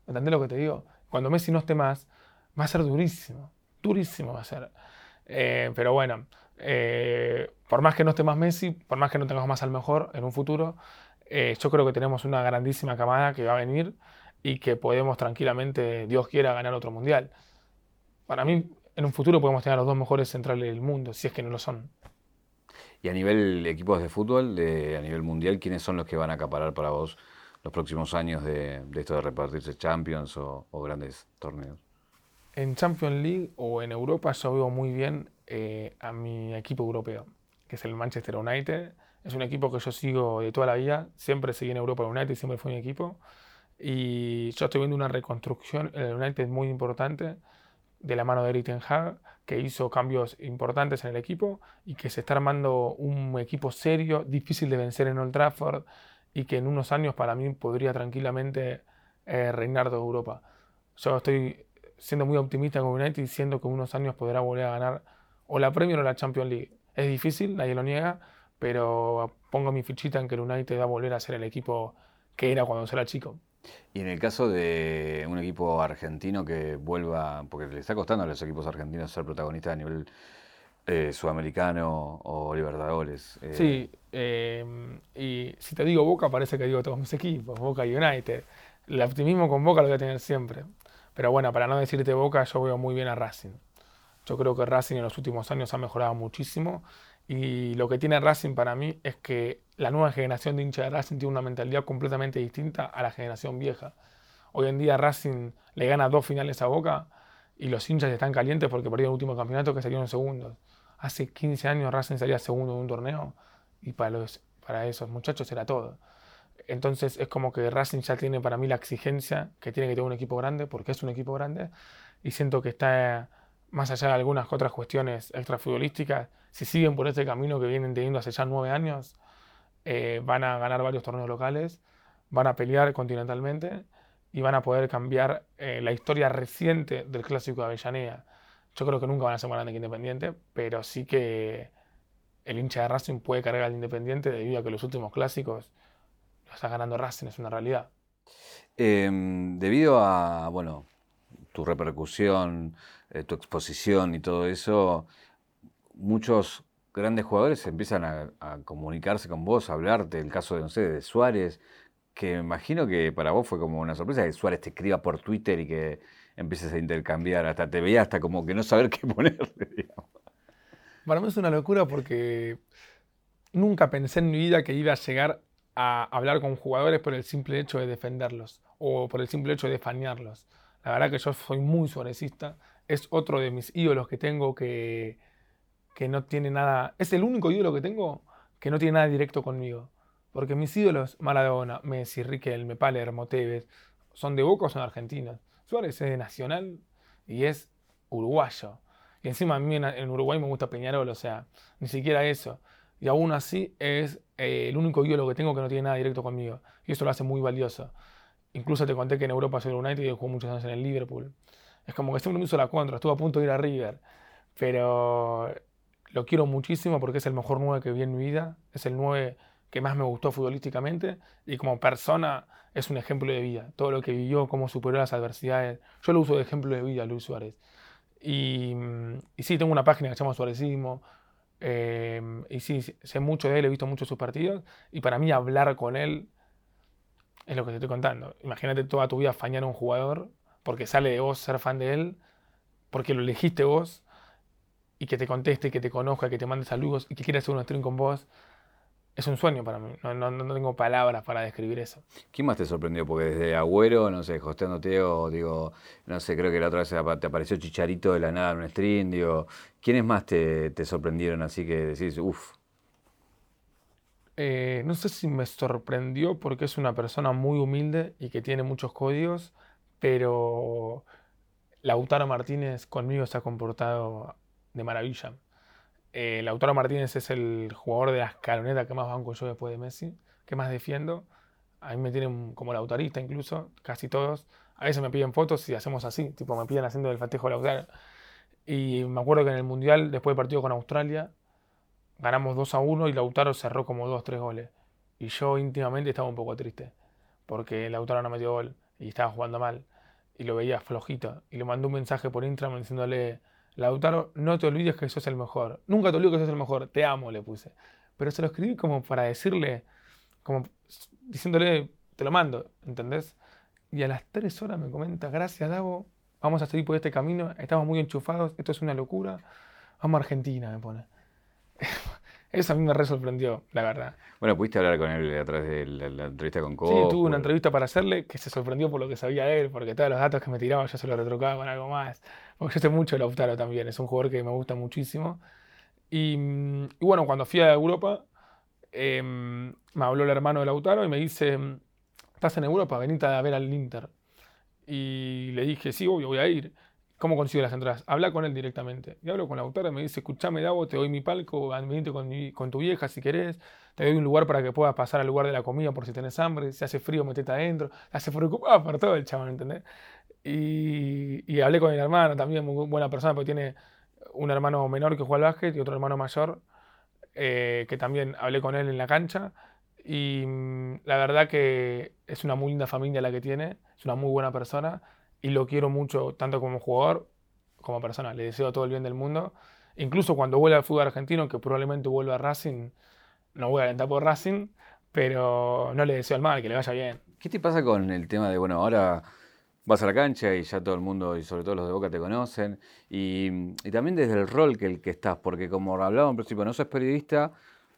¿Entendés lo que te digo? Cuando Messi no esté más, va a ser durísimo. Durísimo va a ser. Eh, pero bueno, eh, por más que no esté más Messi, por más que no tengamos más al mejor en un futuro, eh, yo creo que tenemos una grandísima camada que va a venir y que podemos tranquilamente, Dios quiera, ganar otro mundial. Para mí, en un futuro podemos tener los dos mejores centrales del mundo, si es que no lo son. Y a nivel equipos de fútbol, de, a nivel mundial, ¿quiénes son los que van a acaparar para vos los próximos años de, esto de repartirse Champions o, o grandes torneos? En Champions League o en Europa yo veo muy bien eh, a mi equipo europeo, que es el Manchester United. Es un equipo que yo sigo de toda la vida, siempre seguí en Europa el United, siempre fue mi equipo. Y yo estoy viendo una reconstrucción en el United muy importante de la mano de Eric Ten Hag, que hizo cambios importantes en el equipo y que se está armando un equipo serio, difícil de vencer en Old Trafford y que en unos años para mí podría tranquilamente eh, reinar de Europa. Yo estoy siendo muy optimista con United diciendo que en unos años podrá volver a ganar o la Premier o la Champions League. Es difícil, nadie lo niega, pero pongo mi fichita en que el United va a volver a ser el equipo que era cuando era chico. Y en el caso de un equipo argentino que vuelva, porque le está costando a los equipos argentinos ser protagonistas a nivel eh, sudamericano o Libertadores. Eh. Sí, em, y si te digo Boca, parece que digo todos mis equipos, Boca y United. El optimismo con Boca lo voy a tener siempre. Pero bueno, para no decirte Boca, yo veo muy bien a Racing. Yo creo que Racing en los últimos años ha mejorado muchísimo y lo que tiene Racing para mí es que la nueva generación de hinchas de Racing tiene una mentalidad completamente distinta a la generación vieja. Hoy en día Racing le gana dos finales a Boca y los hinchas están calientes porque perdieron el último campeonato que salieron segundos. Hace 15 años Racing salía segundo en un torneo y para, los, para esos muchachos era todo. Entonces es como que Racing ya tiene para mí la exigencia que tiene que tener un equipo grande porque es un equipo grande y siento que está más allá de algunas otras cuestiones extrafutbolísticas, si siguen por este camino que vienen teniendo hace ya nueve años, eh, van a ganar varios torneos locales, van a pelear continentalmente y van a poder cambiar eh, la historia reciente del clásico de Avellaneda. Yo creo que nunca van a ser más grandes Independiente, pero sí que el hincha de Racing puede cargar al Independiente debido a que los últimos clásicos lo está ganando Racing, es una realidad. Em, debido a, bueno, tu repercusión, eh, tu exposición y todo eso, muchos grandes jugadores empiezan a, comunicarse con vos, a hablarte. El caso de, no sé, de Suárez, que me imagino que para vos fue como una sorpresa que Suárez te escriba por Twitter y que empieces a intercambiar. Hasta te veía hasta como que no saber qué ponerle. Para mí es una locura porque nunca pensé en mi vida que iba a llegar a hablar con jugadores por el simple hecho de defenderlos o por el simple hecho de fanearlos. La verdad que yo soy muy suarecista. Es otro de mis ídolos que tengo que, que no tiene nada. Es el único ídolo que tengo que no tiene nada directo conmigo. Porque mis ídolos, Maradona, Messi, Riquelme, Palermo, Tevez, son de Boca o son argentinos. Suárez es de Nacional y es uruguayo. Y encima a mí en Uruguay me gusta Peñarol, o sea, ni siquiera eso. Y aún así es eh, el único ídolo que tengo que no tiene nada directo conmigo. Y eso lo hace muy valioso. Incluso te conté que en Europa soy el United y jugó muchos años en el Liverpool. Es como que siempre me hizo la contra, estuve a punto de ir a River. Pero lo quiero muchísimo porque es el mejor 9 que vi en mi vida. Es el 9 que más me gustó futbolísticamente. Y como persona es un ejemplo de vida. Todo lo que vivió, cómo superó las adversidades. Yo lo uso de ejemplo de vida, Luis Suárez. Y, y sí, tengo una página que se llama Suárezismo. Eh, y sí, sé mucho de él, he visto muchos sus partidos. Y para mí hablar con él es lo que te estoy contando. Imagínate toda tu vida fañar a un jugador porque sale de vos ser fan de él, porque lo elegiste vos, y que te conteste, que te conozca, que te mande saludos y que quiera hacer un stream con vos es un sueño para mí. No, no, tengo palabras para describir eso. ¿Quién más te sorprendió? Porque desde Agüero, no sé, hosteándote o digo, no sé, creo que la otra vez te apareció Chicharito de la nada en un stream, digo, ¿quiénes más te, te sorprendieron así que decís, uff? Eh, no sé si me sorprendió porque es una persona muy humilde y que tiene muchos códigos, pero Lautaro Martínez conmigo se ha comportado de maravilla. Eh, Lautaro Martínez es el jugador de la escaloneta que más banco yo después de Messi, que más defiendo. A mí me tienen como lautarista incluso, casi todos. A veces me piden fotos y hacemos así, tipo me piden haciendo el festejo Lautaro. Y me acuerdo que en el Mundial, después del partido con Australia, ganamos 2 a 1 y Lautaro cerró como 2, 3 goles. Y yo íntimamente estaba un poco triste, porque Lautaro no metió gol y estaba jugando mal. Y lo veía flojito. Y le mandé un mensaje por Instagram diciéndole, Lautaro, no te olvides que sos el mejor. Nunca te olvides que sos el mejor. Te amo, le puse. Pero se lo escribí como para decirle, como diciéndole, te lo mando, ¿entendés? Y a las tres horas me comenta, gracias, Dago, vamos a seguir por este camino, estamos muy enchufados, esto es una locura. Vamos a Argentina, me pone. Eso a mí me re sorprendió, la verdad. Bueno, pudiste hablar con él a través de la, entrevista con Coco. Sí, tuve una entrevista para hacerle que se sorprendió por lo que sabía él, porque todos los datos que me tiraba yo se los retrucaba con algo más. Porque yo sé mucho de Lautaro también, es un jugador que me gusta muchísimo. Y, bueno, cuando fui a Europa, em, me habló el hermano de Lautaro y me dice, ¿estás en Europa? Venite a ver al Inter. Y le dije, sí, obvio, voy a ir. ¿Cómo consigo las entradas? Habla con él directamente. Y hablo con la autora y me dice, escuchame, Davo, te doy mi palco, venite con, con tu vieja si querés, te doy un lugar para que puedas pasar al lugar de la comida por si tenés hambre, si hace frío, metete adentro, hace preocupado por todo el chabón, ¿entendés? Y, y, hablé con el hermano también, muy buena persona, porque tiene un hermano menor que juega al básquet y otro hermano mayor, eh, que también hablé con él en la cancha. Y mm, la verdad que es una muy linda familia la que tiene, es una muy buena persona y lo quiero mucho, tanto como jugador como persona. Le deseo todo el bien del mundo. Incluso cuando vuelva al fútbol argentino, que probablemente vuelva a Racing, no voy a alentar por Racing, pero no le deseo el mal, que le vaya bien. ¿Qué te pasa con el tema de, bueno, ahora vas a la cancha y ya todo el mundo, y sobre todo los de Boca, te conocen? Y, también desde el rol que el que estás, porque como hablábamos al principio, no sos periodista,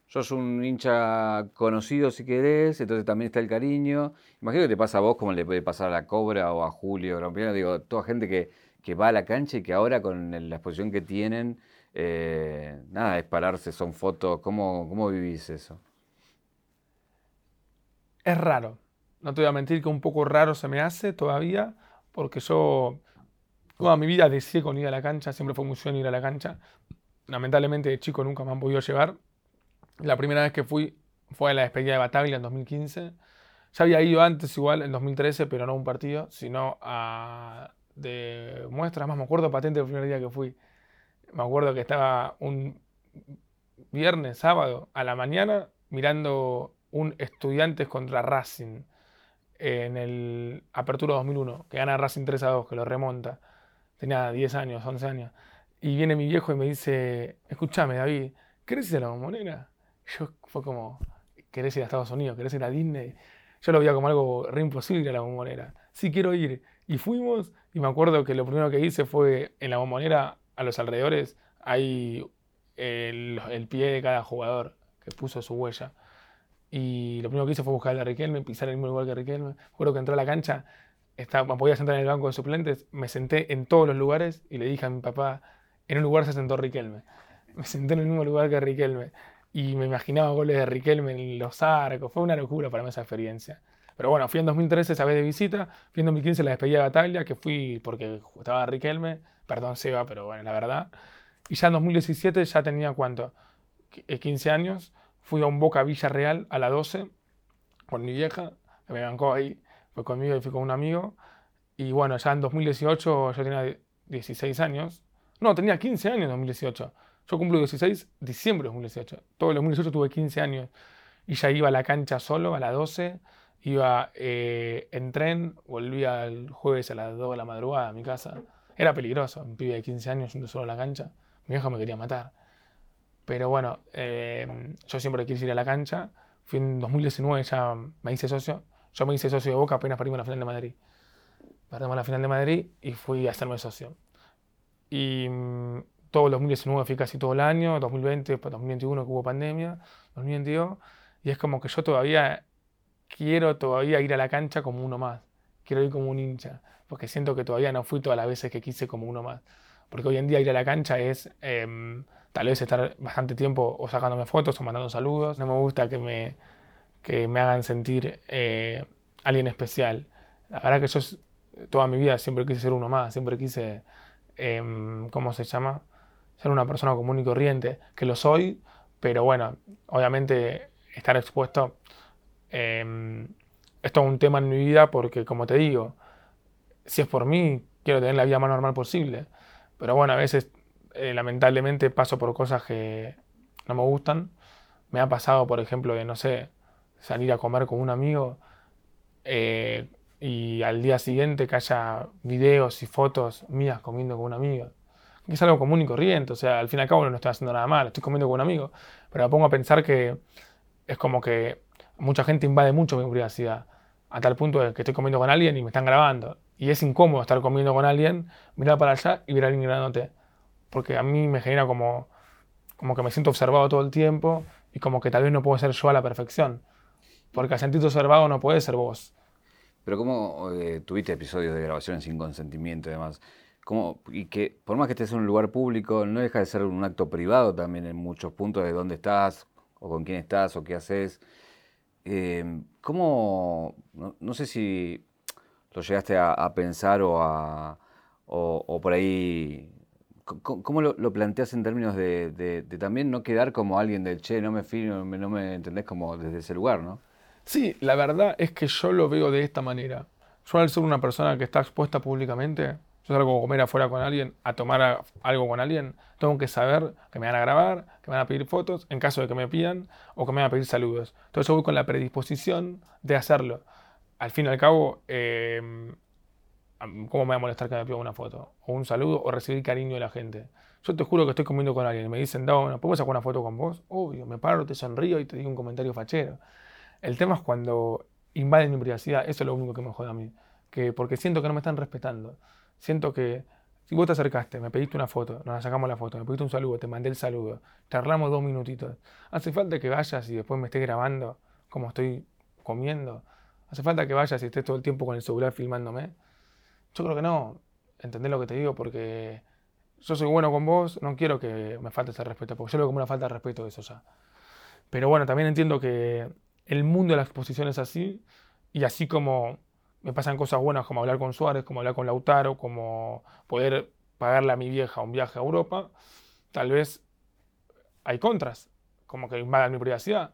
sos un hincha conocido si querés, entonces también está el cariño. Imagino que te pasa a vos como le puede pasar a la Cobra o a Julio, digo, toda gente que, que, va a la cancha y que ahora con la exposición que tienen, eh, nada, es pararse, son fotos, ¿cómo, ¿cómo vivís eso? Es raro, no te voy a mentir que un poco raro se me hace todavía, porque yo toda mi vida deseé con ir a la cancha, siempre fue muy ir a la cancha. Lamentablemente de chico nunca me han podido llevar, la primera vez que fui fue a la despedida de Bataglia en 2015. Ya había ido antes igual, en 2013, pero no a un partido, sino a de muestras. Más me acuerdo patente el primer día que fui. Me acuerdo que estaba un viernes, sábado, a la mañana, mirando un Estudiantes contra Racing en el Apertura 2001, que gana Racing 3 a 2, que lo remonta. Tenía 10 años, 11 años. Y viene mi viejo y me dice, escúchame David, ¿querés ir a la bombonera? Yo fue como, ¿querés ir a Estados Unidos? ¿Querés ir a Disney? Yo lo veía como algo re imposible ir a la bombonera. Sí, quiero ir. Y fuimos, y me acuerdo que lo primero que hice fue en la bombonera, a los alrededores, hay el, pie de cada jugador que puso su huella. Y lo primero que hice fue buscar a Riquelme, pisar el mismo lugar que Riquelme. Me acuerdo que entró a la cancha, estaba, podía sentar en el banco de suplentes, me senté en todos los lugares y le dije a mi papá, en un lugar se sentó Riquelme. Me senté en el mismo lugar que Riquelme y me imaginaba goles de Riquelme en los arcos. Fue una locura para mí esa experiencia. Pero bueno, fui en 2013 esa vez de visita, fui en 2015 la despedida de batalla, que fui porque estaba Riquelme, perdón Seba, pero bueno, la verdad. Y ya en 2017 ya tenía cuánto, 15 eh, años, fui a un Boca Villa Real a las 12 con mi vieja, que me bancó ahí, fue conmigo y fui con un amigo. Y bueno, ya en 2018 yo tenía 16 años. No, tenía 15 años en 2018. Yo cumplo 16 diciembre de 2018. Todo el 2018 tuve 15 años. Y ya iba a la cancha solo a las 12. Iba eh, en tren, volvía el jueves a las 2 de la madrugada a mi casa. Era peligroso, un pibe de 15 años yendo solo a la cancha. Mi vieja me quería matar. Pero bueno, eh, yo siempre quise ir a la cancha. Fui en 2019, ya me hice socio. Yo me hice socio de Boca apenas perdimos la final de Madrid. Perdimos la final de Madrid y fui a hacerme socio. Y mm, todo el 2019 fui casi todo el año, 2020, 2021 que hubo pandemia, 2022. Y es como que yo todavía quiero todavía ir a la cancha como uno más. Quiero ir como un hincha. Porque siento que todavía no fui todas las veces que quise como uno más. Porque hoy en día ir a la cancha es... Em, tal vez estar bastante tiempo o sacándome fotos o mandando saludos. No me gusta que me, que me hagan sentir eh, alguien especial. La verdad que yo toda mi vida siempre quise ser uno más, siempre quise, em, ¿cómo se llama? Ser una persona común y corriente, que lo soy, pero bueno, obviamente estar expuesto eh, es todo un tema en mi vida porque, como te digo, si es por mí, quiero tener la vida más normal posible. Pero bueno, a veces eh, lamentablemente paso por cosas que no me gustan. Me ha pasado, por ejemplo, de, no sé, salir a comer con un amigo eh, y al día siguiente que haya videos y fotos mías comiendo con un amigo. Que es algo común y corriente, o sea, al fin y al cabo no estoy haciendo nada mal, estoy comiendo con un amigo. Pero me pongo a pensar que es como que mucha gente invade mucho mi privacidad, a tal punto de que estoy comiendo con alguien y me están grabando. Y es incómodo estar comiendo con alguien, mirar para allá y ver a alguien grabándote porque a mí me genera como, como que me siento observado todo el tiempo y como que tal vez no puedo ser yo a la perfección. Porque al sentirte observado no puedes ser vos. Pero ¿cómo eh, tuviste episodios de grabaciones sin consentimiento y demás? ¿Cómo, y que por más que estés en un lugar público, no deja de ser un acto privado también en muchos puntos de dónde estás, o con quién estás, o qué haces. Eh, ¿Cómo, no, sé si lo llegaste a, pensar o, a, o por ahí ¿Cómo lo, planteas en términos de, también no quedar como alguien del che, no me fío, no me, entendés como desde ese lugar, ¿no? Sí, la verdad es que yo lo veo de esta manera. Yo al ser una persona que está expuesta públicamente, yo salgo a comer afuera con alguien, a tomar algo con alguien, tengo que saber que me van a grabar, que me van a pedir fotos, en caso de que me pidan, o que me van a pedir saludos. Entonces yo voy con la predisposición de hacerlo. Al fin y al cabo, eh, ¿Cómo me va a molestar que me pida una foto? O un saludo o recibir cariño de la gente. Yo te juro que estoy comiendo con alguien y me dicen, ¿no puedo sacar una foto con vos? Obvio, me paro, te sonrío y te digo un comentario fachero. El tema es cuando invaden mi privacidad, eso es lo único que me jode a mí. Que, porque siento que no me están respetando. Siento que si vos te acercaste, me pediste una foto, nos sacamos la foto, me pediste un saludo, te mandé el saludo, charlamos dos minutitos. Hace falta que vayas y después me estés grabando como estoy comiendo. Hace falta que vayas y estés todo el tiempo con el celular filmándome. Yo creo que no. ¿Entendés lo que te digo? Porque yo soy bueno con vos, no quiero que me falte ese respeto, porque yo lo veo como una falta de respeto eso ya. Pero bueno, también entiendo que el mundo de la exposición es así, y así como me pasan cosas buenas como hablar con Suárez, como hablar con Lautaro, como poder pagarle a mi vieja un viaje a Europa, tal vez hay contras, como que invadan mi privacidad.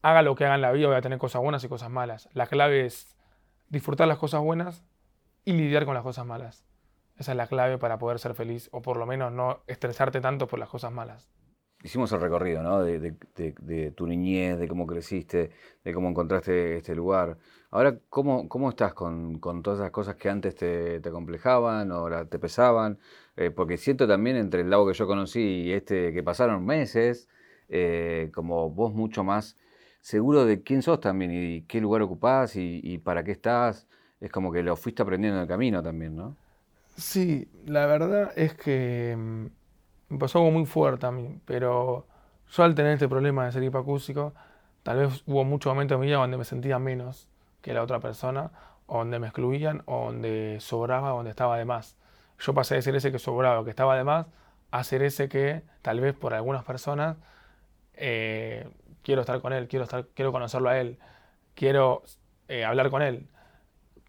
Haga lo que haga en la vida, voy a tener cosas buenas y cosas malas. La clave es disfrutar las cosas buenas y lidiar con las cosas malas. Esa es la clave para poder ser feliz o por lo menos no estresarte tanto por las cosas malas. Hicimos el recorrido, ¿no? De, tu niñez, de cómo creciste, de cómo encontraste este lugar. Ahora, ¿cómo, cómo estás con, todas esas cosas que antes te, te acomplejaban o ahora te pesaban? Eh, porque siento también entre el lago que yo conocí y este que pasaron meses, eh, como vos mucho más seguro de quién sos también y qué lugar ocupás y, y para qué estás es como que lo fuiste aprendiendo en el camino también, ¿no? Sí, la verdad es que mm, me pasó algo muy fuerte a mí, pero yo al tener este problema de ser hipacústico, tal vez hubo muchos momentos en mi vida donde me sentía menos que la otra persona, donde me excluían, o donde sobraba, donde estaba de más. Yo pasé de ser ese que sobraba, que estaba de más, a ser ese que tal vez por algunas personas eh, quiero estar con él, quiero, estar, quiero conocerlo a él, quiero eh, hablar con él.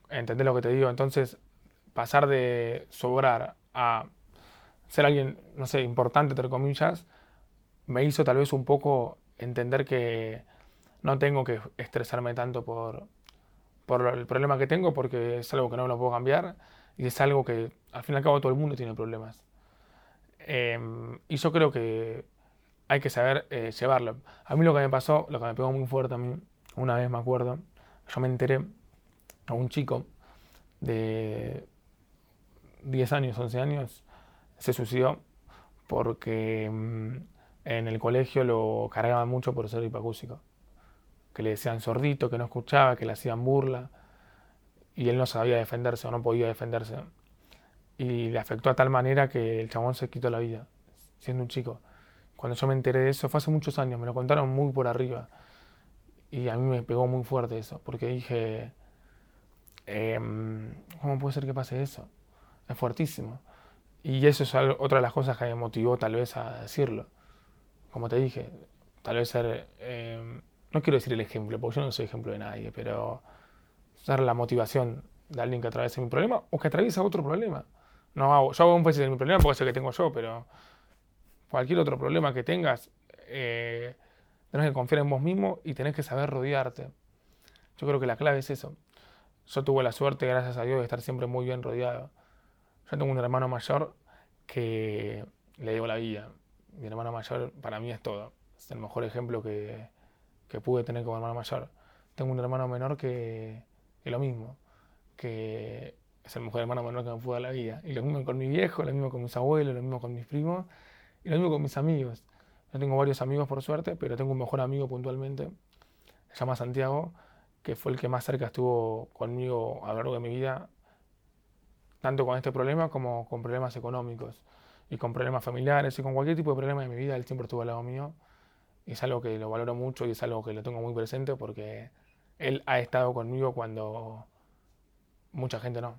¿Entendés lo que te digo? Entonces, pasar de sobrar a ser alguien, no sé, importante, entre comillas, me hizo tal vez un poco entender que no tengo que estresarme tanto por, por el problema que tengo porque es algo que no lo puedo cambiar y es algo que al fin y al cabo todo el mundo tiene problemas. Em, y yo creo que hay que saber eh, llevarlo. A mí lo que me pasó, lo que me pegó muy fuerte a mí, una vez me acuerdo, yo me enteré a un chico de 10 años, 11 años, se suicidó porque mm, en el colegio lo cargaban mucho por ser hipacúsico. Que le decían sordito, que no escuchaba, que le hacían burla. Y él no sabía defenderse o no podía defenderse. Y le afectó a tal manera que el chabón se quitó la vida, siendo un chico. Cuando yo me enteré de eso, fue hace muchos años, me lo contaron muy por arriba. Y a mí me pegó muy fuerte eso, porque dije, em, ¿cómo puede ser que pase eso? Es fuertísimo. Y eso es otra de las cosas que me motivó tal vez a decirlo. Como te dije, tal vez ser, em, no quiero decir el ejemplo, porque yo no soy ejemplo de nadie, pero ser la motivación de alguien que atraviesa mi problema o que atraviesa otro problema. No hago, yo hago un de mi problema porque es el que tengo yo, pero cualquier otro problema que tengas, eh, tenés que confiar en vos mismo y tenés que saber rodearte. Yo creo que la clave es eso. Yo tuve la suerte, gracias a Dios, de estar siempre muy bien rodeado. Yo tengo un hermano mayor que le debo la vida. Mi hermano mayor para mí es todo. Es el mejor ejemplo que, que pude tener como hermano mayor. Tengo un hermano menor que, que lo mismo, que es el mejor hermano menor que me pudo dar la vida. Y lo mismo con mi viejo, lo mismo con mis abuelos, lo mismo con mis primos y lo mismo con mis amigos. Yo tengo varios amigos por suerte, pero tengo un mejor amigo puntualmente, se llama Santiago, que fue el que más cerca estuvo conmigo a lo largo de mi vida tanto con este problema como con problemas económicos y con problemas familiares y con cualquier tipo de problema de mi vida, él siempre estuvo al lado mío. Es algo que lo valoro mucho y es algo que lo tengo muy presente porque él ha estado conmigo cuando mucha gente no.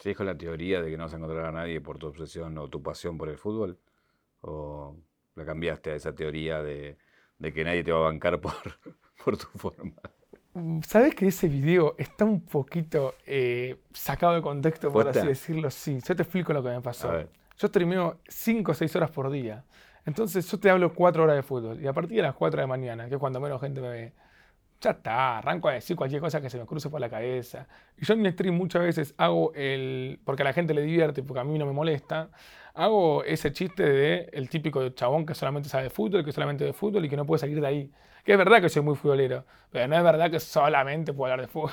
¿Se dijo la teoría de que no vas a encontrar a nadie por tu obsesión o tu pasión por el fútbol? ¿O la cambiaste a esa teoría de, que nadie te va a bancar por, por tu forma? ¿Sabes que ese video está un poquito eh, sacado de contexto, por así decirlo? Sí, yo te explico lo que me pasó. Yo streameo 5 o 6 horas por día. Entonces yo te hablo 4 horas de fútbol. Y a partir de las 4 de la mañana, que es cuando menos gente me ve, ya está, arranco a decir cualquier cosa que se me cruce por la cabeza. Y yo en mi stream muchas veces hago el. porque a la gente le divierte, porque a mí no me molesta. Hago ese chiste de el típico chabón que solamente sabe de fútbol, que solamente de fútbol y que no puede salir de ahí. Que es verdad que soy muy futbolero, pero no es verdad que solamente puedo hablar de fútbol.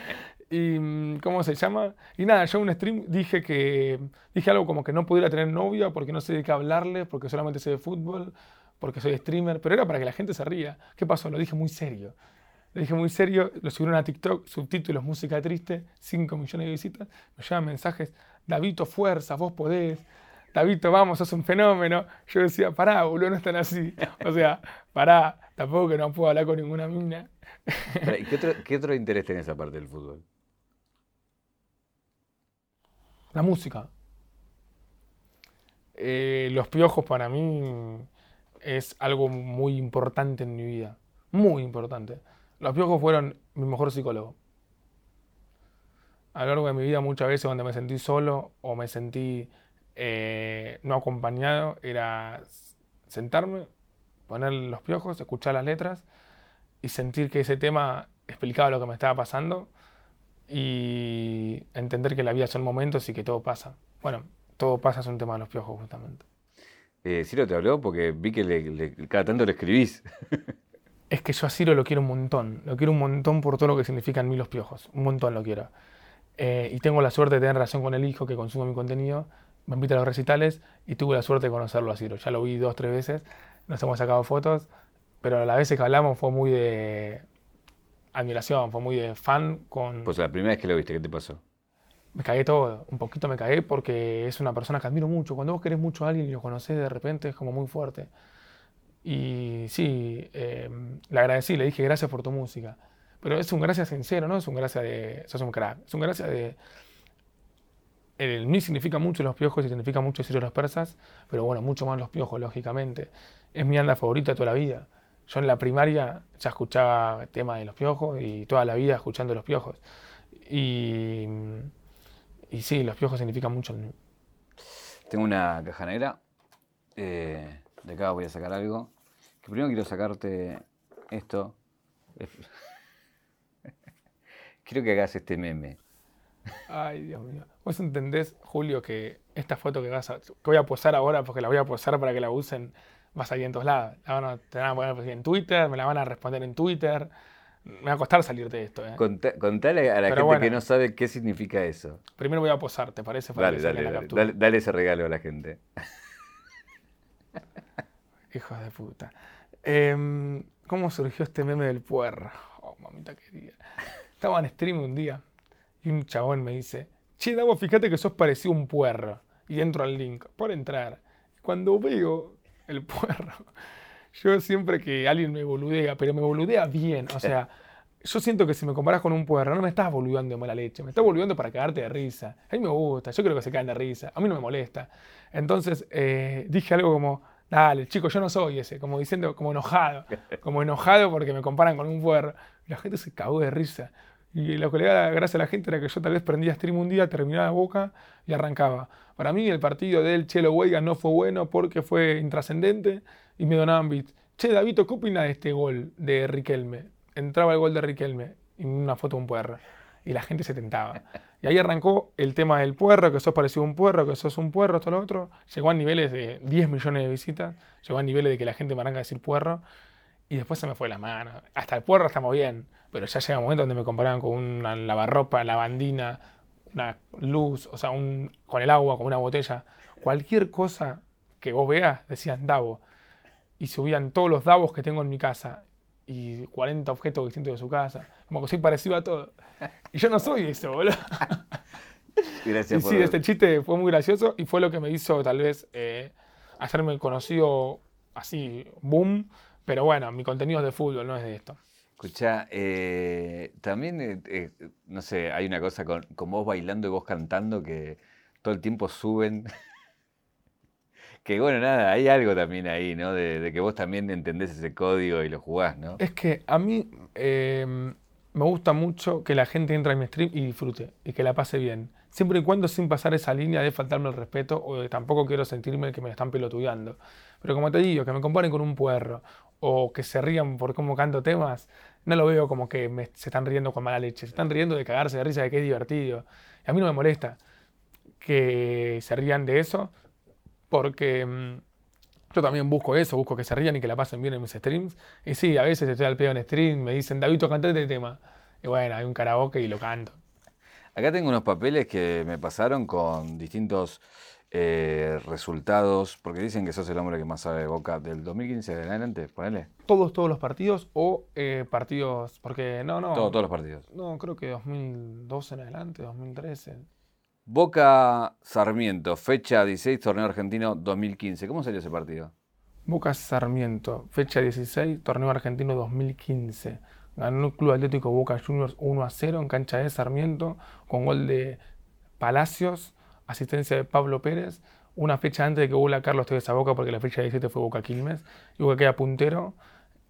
y mm, ¿cómo se llama? Y nada, yo en un stream dije que dije algo como que no pudiera tener novia porque no sé de qué hablarle, porque solamente sé de fútbol, porque soy streamer, pero era para que la gente se ría. ¿Qué pasó? Lo dije muy serio. Lo dije muy serio, lo subieron a TikTok, subtítulos, música triste, 5 millones de visitas, me llevan mensajes, Davito, fuerza, vos podés, Davito, vamos, sos un fenómeno. Yo decía, pará, boludo, no están así. O sea, pará, tampoco que no puedo hablar con ninguna mina. ¿Qué otro, interés tenés aparte del fútbol? La música. Eh, los piojos para mí es algo muy importante en mi vida. Muy importante. Los piojos fueron mi mejor psicólogo. A lo largo de mi vida muchas veces cuando me sentí solo o me sentí eh, no acompañado era sentarme, poner los piojos, escuchar las letras y sentir que ese tema explicaba lo que me estaba pasando y entender que la vida son momentos y que todo pasa. Bueno, todo pasa es un tema de los piojos justamente. Eh, Ciro te habló porque vi que cada tanto le escribís. es que yo a Ciro lo quiero un montón. Lo quiero un montón por todo lo que significan mí los piojos. Un montón lo quiero. Eh, y tengo la suerte de tener relación con el hijo que consume mi contenido me invita a los recitales y tuve la suerte de conocerlo a Ciro. Ya lo vi dos, tres veces, nos hemos sacado fotos, pero a la vez que hablamos fue muy de admiración, fue muy de fan con... Pues la primera vez que lo viste, ¿qué te pasó? Me cagué todo, un poquito me cagué porque es una persona que admiro mucho. Cuando vos querés mucho a alguien y lo conocés de repente es como muy fuerte. Y sí, em, le agradecí, le dije gracias por tu música. Pero es un gracias sincero, no es un gracias de sos un crack. Es un gracias de el mí significa mucho los piojos y significa mucho Ciro los persas, pero bueno, mucho más los piojos, lógicamente. Es mi anda favorita toda la vida. Yo en la primaria ya escuchaba temas de los piojos y toda la vida escuchando los piojos. Y, y sí, los piojos significan mucho. Tengo una caja negra. Eh, de acá voy a sacar algo. Que primero quiero sacarte esto. Quiero que hagas este meme. Ay, Dios mío. Vos entendés, Julio, que esta foto que, vas a, que voy a posar ahora, porque la voy a posar para que la usen, va a salir en todos lados. La van a, te van a poner en Twitter, me la van a responder en Twitter. Me va a costar salir de esto. ¿eh? contale a la gente que no sabe qué significa eso. Primero voy a posar, ¿te parece? Para dale, dale, dale, dale, dale ese regalo a la gente. Hijos de puta. Em, ¿Cómo surgió este meme del puerro? Oh, mamita querida. Estaba en stream un día y un chabón me dice, che, Davo, fíjate que sos parecido a un puerro. Y entro al link por entrar. Cuando veo el puerro, yo siempre que alguien me boludea, pero me boludea bien, o sea, yo siento que si me comparas con un puerro, no me estás boludeando de mala leche, me estás boludeando para cagarte de risa. A mí me gusta, yo creo que se caen de risa, a mí no me molesta. Entonces eh, dije algo como, dale, chico, yo no soy ese, como diciendo, como enojado, como enojado porque me comparan con un puerro. la gente se cagó de risa. Y lo que le da gracia a la gente era que yo tal vez prendía stream un día, terminaba boca y arrancaba. Para mí el partido del Chelo Huelga no fue bueno porque fue intrascendente y me donaban bits. Che, David, ¿qué opina de este gol de Riquelme? Entraba el gol de Riquelme y una foto de un puerro. Y la gente se tentaba. Y ahí arrancó el tema del puerro, que sos parecido a un puerro, que sos un puerro, esto lo otro. Llegó a niveles de 10 millones de visitas. Llegó a niveles de que la gente me arranca a decir puerro. Y después se me fue la mano. Hasta el puerro estamos bien. Pero ya llega un momento donde me comparaban con una lavarropa, lavandina, una luz, o sea, un, con el agua, con una botella. Cualquier cosa que vos veas, decían Davo. Y subían todos los Davos que tengo en mi casa. Y 40 objetos distintos de su casa. Como que soy parecido a todo. Y yo no soy eso, boludo. Gracias y sí, este chiste fue muy gracioso y fue lo que me hizo tal vez eh, hacerme conocido así, boom. Pero bueno, mi contenido es de fútbol, no es de esto. Escucha, eh, también, eh, no sé, hay una cosa con, vos bailando y vos cantando que todo el tiempo suben. Que bueno, nada, hay algo también ahí, ¿no? De, que vos también entendés ese código y lo jugás, ¿no? Es que a mí em, me gusta mucho que la gente entre en mi stream y disfrute y que la pase bien. Siempre y cuando sin pasar esa línea de faltarme el respeto o de tampoco quiero sentirme que me están pelotudeando. Pero como te digo, que me comparen con un puerro o que se rían por cómo canto temas, no lo veo como que se están riendo con mala leche. Se están riendo de cagarse de risa de que es divertido. Y a mí no me molesta que se rían de eso porque... Mm, yo también busco eso, busco que se rían y que la pasen bien en mis streams. Y sí, a veces estoy al pedo en stream, me dicen, David, cantate este tema. Y bueno, hay un karaoke y lo canto. Acá tengo unos papeles que me pasaron con distintos eh, resultados, porque dicen que sos el hombre que más sabe de Boca del 2015 de adelante, ponele. ¿Todos, todos los partidos o eh, partidos? Porque no, no. todos los partidos. No, creo que 2012 en adelante, 2013. Boca Sarmiento, fecha 16, torneo argentino 2015. ¿Cómo salió ese partido? Boca Sarmiento, fecha 16, torneo argentino 2015. Ganó el Club Atlético Boca Juniors 1 a 0 en cancha de Sarmiento, con gol de Palacios, asistencia de Pablo Pérez. Una fecha antes de que vuelva Carlos Tevez a Boca, porque la fecha 17 fue Boca Quilmes. Y Boca queda puntero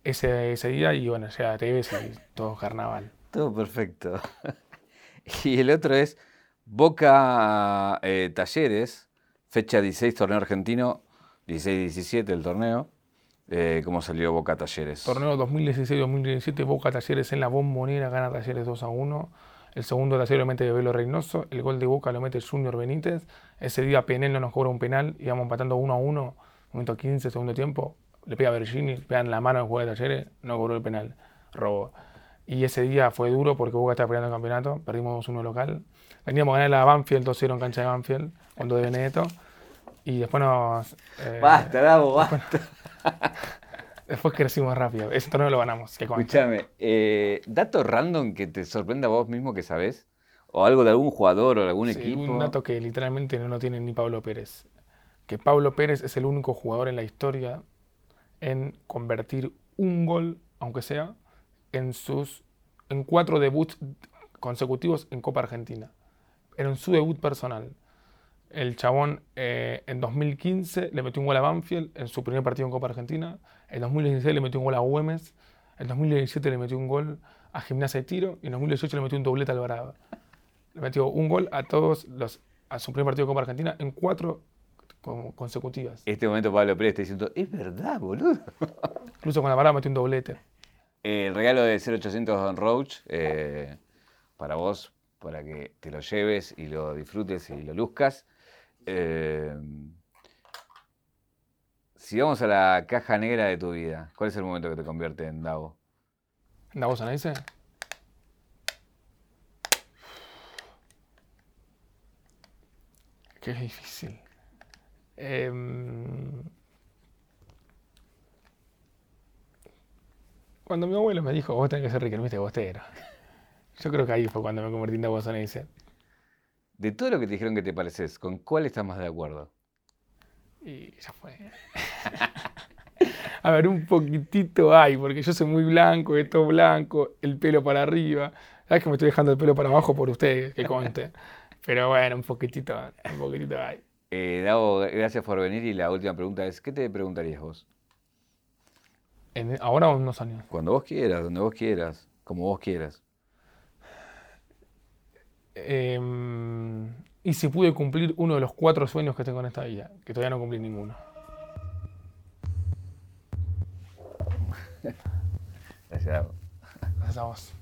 ese, ese día, y bueno, ya Tevez y todo carnaval. Todo perfecto. y el otro es Boca eh, Talleres, fecha 16, torneo argentino, 16-17 el torneo. Eh, ¿Cómo salió Boca Talleres? Torneo 2016-2017, Boca Talleres en la bombonera, gana Talleres 2 a 1. El segundo Talleres lo mete de Velo Reynoso, el gol de Boca lo mete Junior Benítez. Ese día Penel no nos cobra un penal, íbamos empatando 1 a 1, momento 15, segundo tiempo. Le pega a Virginia, le pegan la mano al juego de Talleres, no cobró el penal, robó. Y ese día fue duro porque Boca estaba peleando el campeonato, perdimos 1 local. Veníamos a ganar la Banfield 2-0 en cancha de Banfield, cuando de Benedetto. Y después nos. Eh, basta, Davo, basta. Después, crecimos rápido. Ese torneo lo ganamos. Escúchame, eh, ¿dato random que te sorprenda a vos mismo que sabés? ¿O algo de algún jugador o de algún sí, equipo? Un dato que literalmente no lo tiene ni Pablo Pérez. Que Pablo Pérez es el único jugador en la historia en convertir un gol, aunque sea, en sus en cuatro debuts consecutivos en Copa Argentina. Era en su debut personal. El chabón eh, en 2015 le metió un gol a Banfield en su primer partido en Copa Argentina. En 2016 le metió un gol a Güemes. En 2017 le metió un gol a Gimnasia de Tiro. Y en 2018 le metió un doblete a Alvarado. Le metió un gol a todos los, a su primer partido en Copa Argentina en cuatro como consecutivas. Este momento Pablo Pérez está diciendo, es verdad, boludo. Incluso con la parada metí un doblete. El regalo de 0800 Don Roach, eh, para vos, para que te lo lleves y lo disfrutes y lo luzcas. Eh, si vamos a la caja negra de tu vida, ¿cuál es el momento que te convierte en Davo? ¿Davo Sanaise? Qué difícil. Em, cuando mi abuelo me dijo, vos tenés que ser Riquelme Bostero. Yo creo que ahí fue cuando me convertí en Sanaise. De todo lo que te dijeron que te pareces, ¿con cuál estás más de acuerdo? Y ya fue. A ver, un poquitito hay, porque yo soy muy blanco, esto blanco, el pelo para arriba. Sabes que me estoy dejando el pelo para abajo por ustedes, que conste. Pero bueno, un poquitito, un poquitito hay. Eh, Davo, gracias por venir y la última pregunta es, ¿qué te preguntarías vos? En- ahora o en unos años. Cuando vos quieras, donde vos quieras, como vos quieras. Em, y si pude cumplir uno de los cuatro sueños que tengo en esta vida, que todavía no cumplí ninguno. Gracias. Gracias a vos.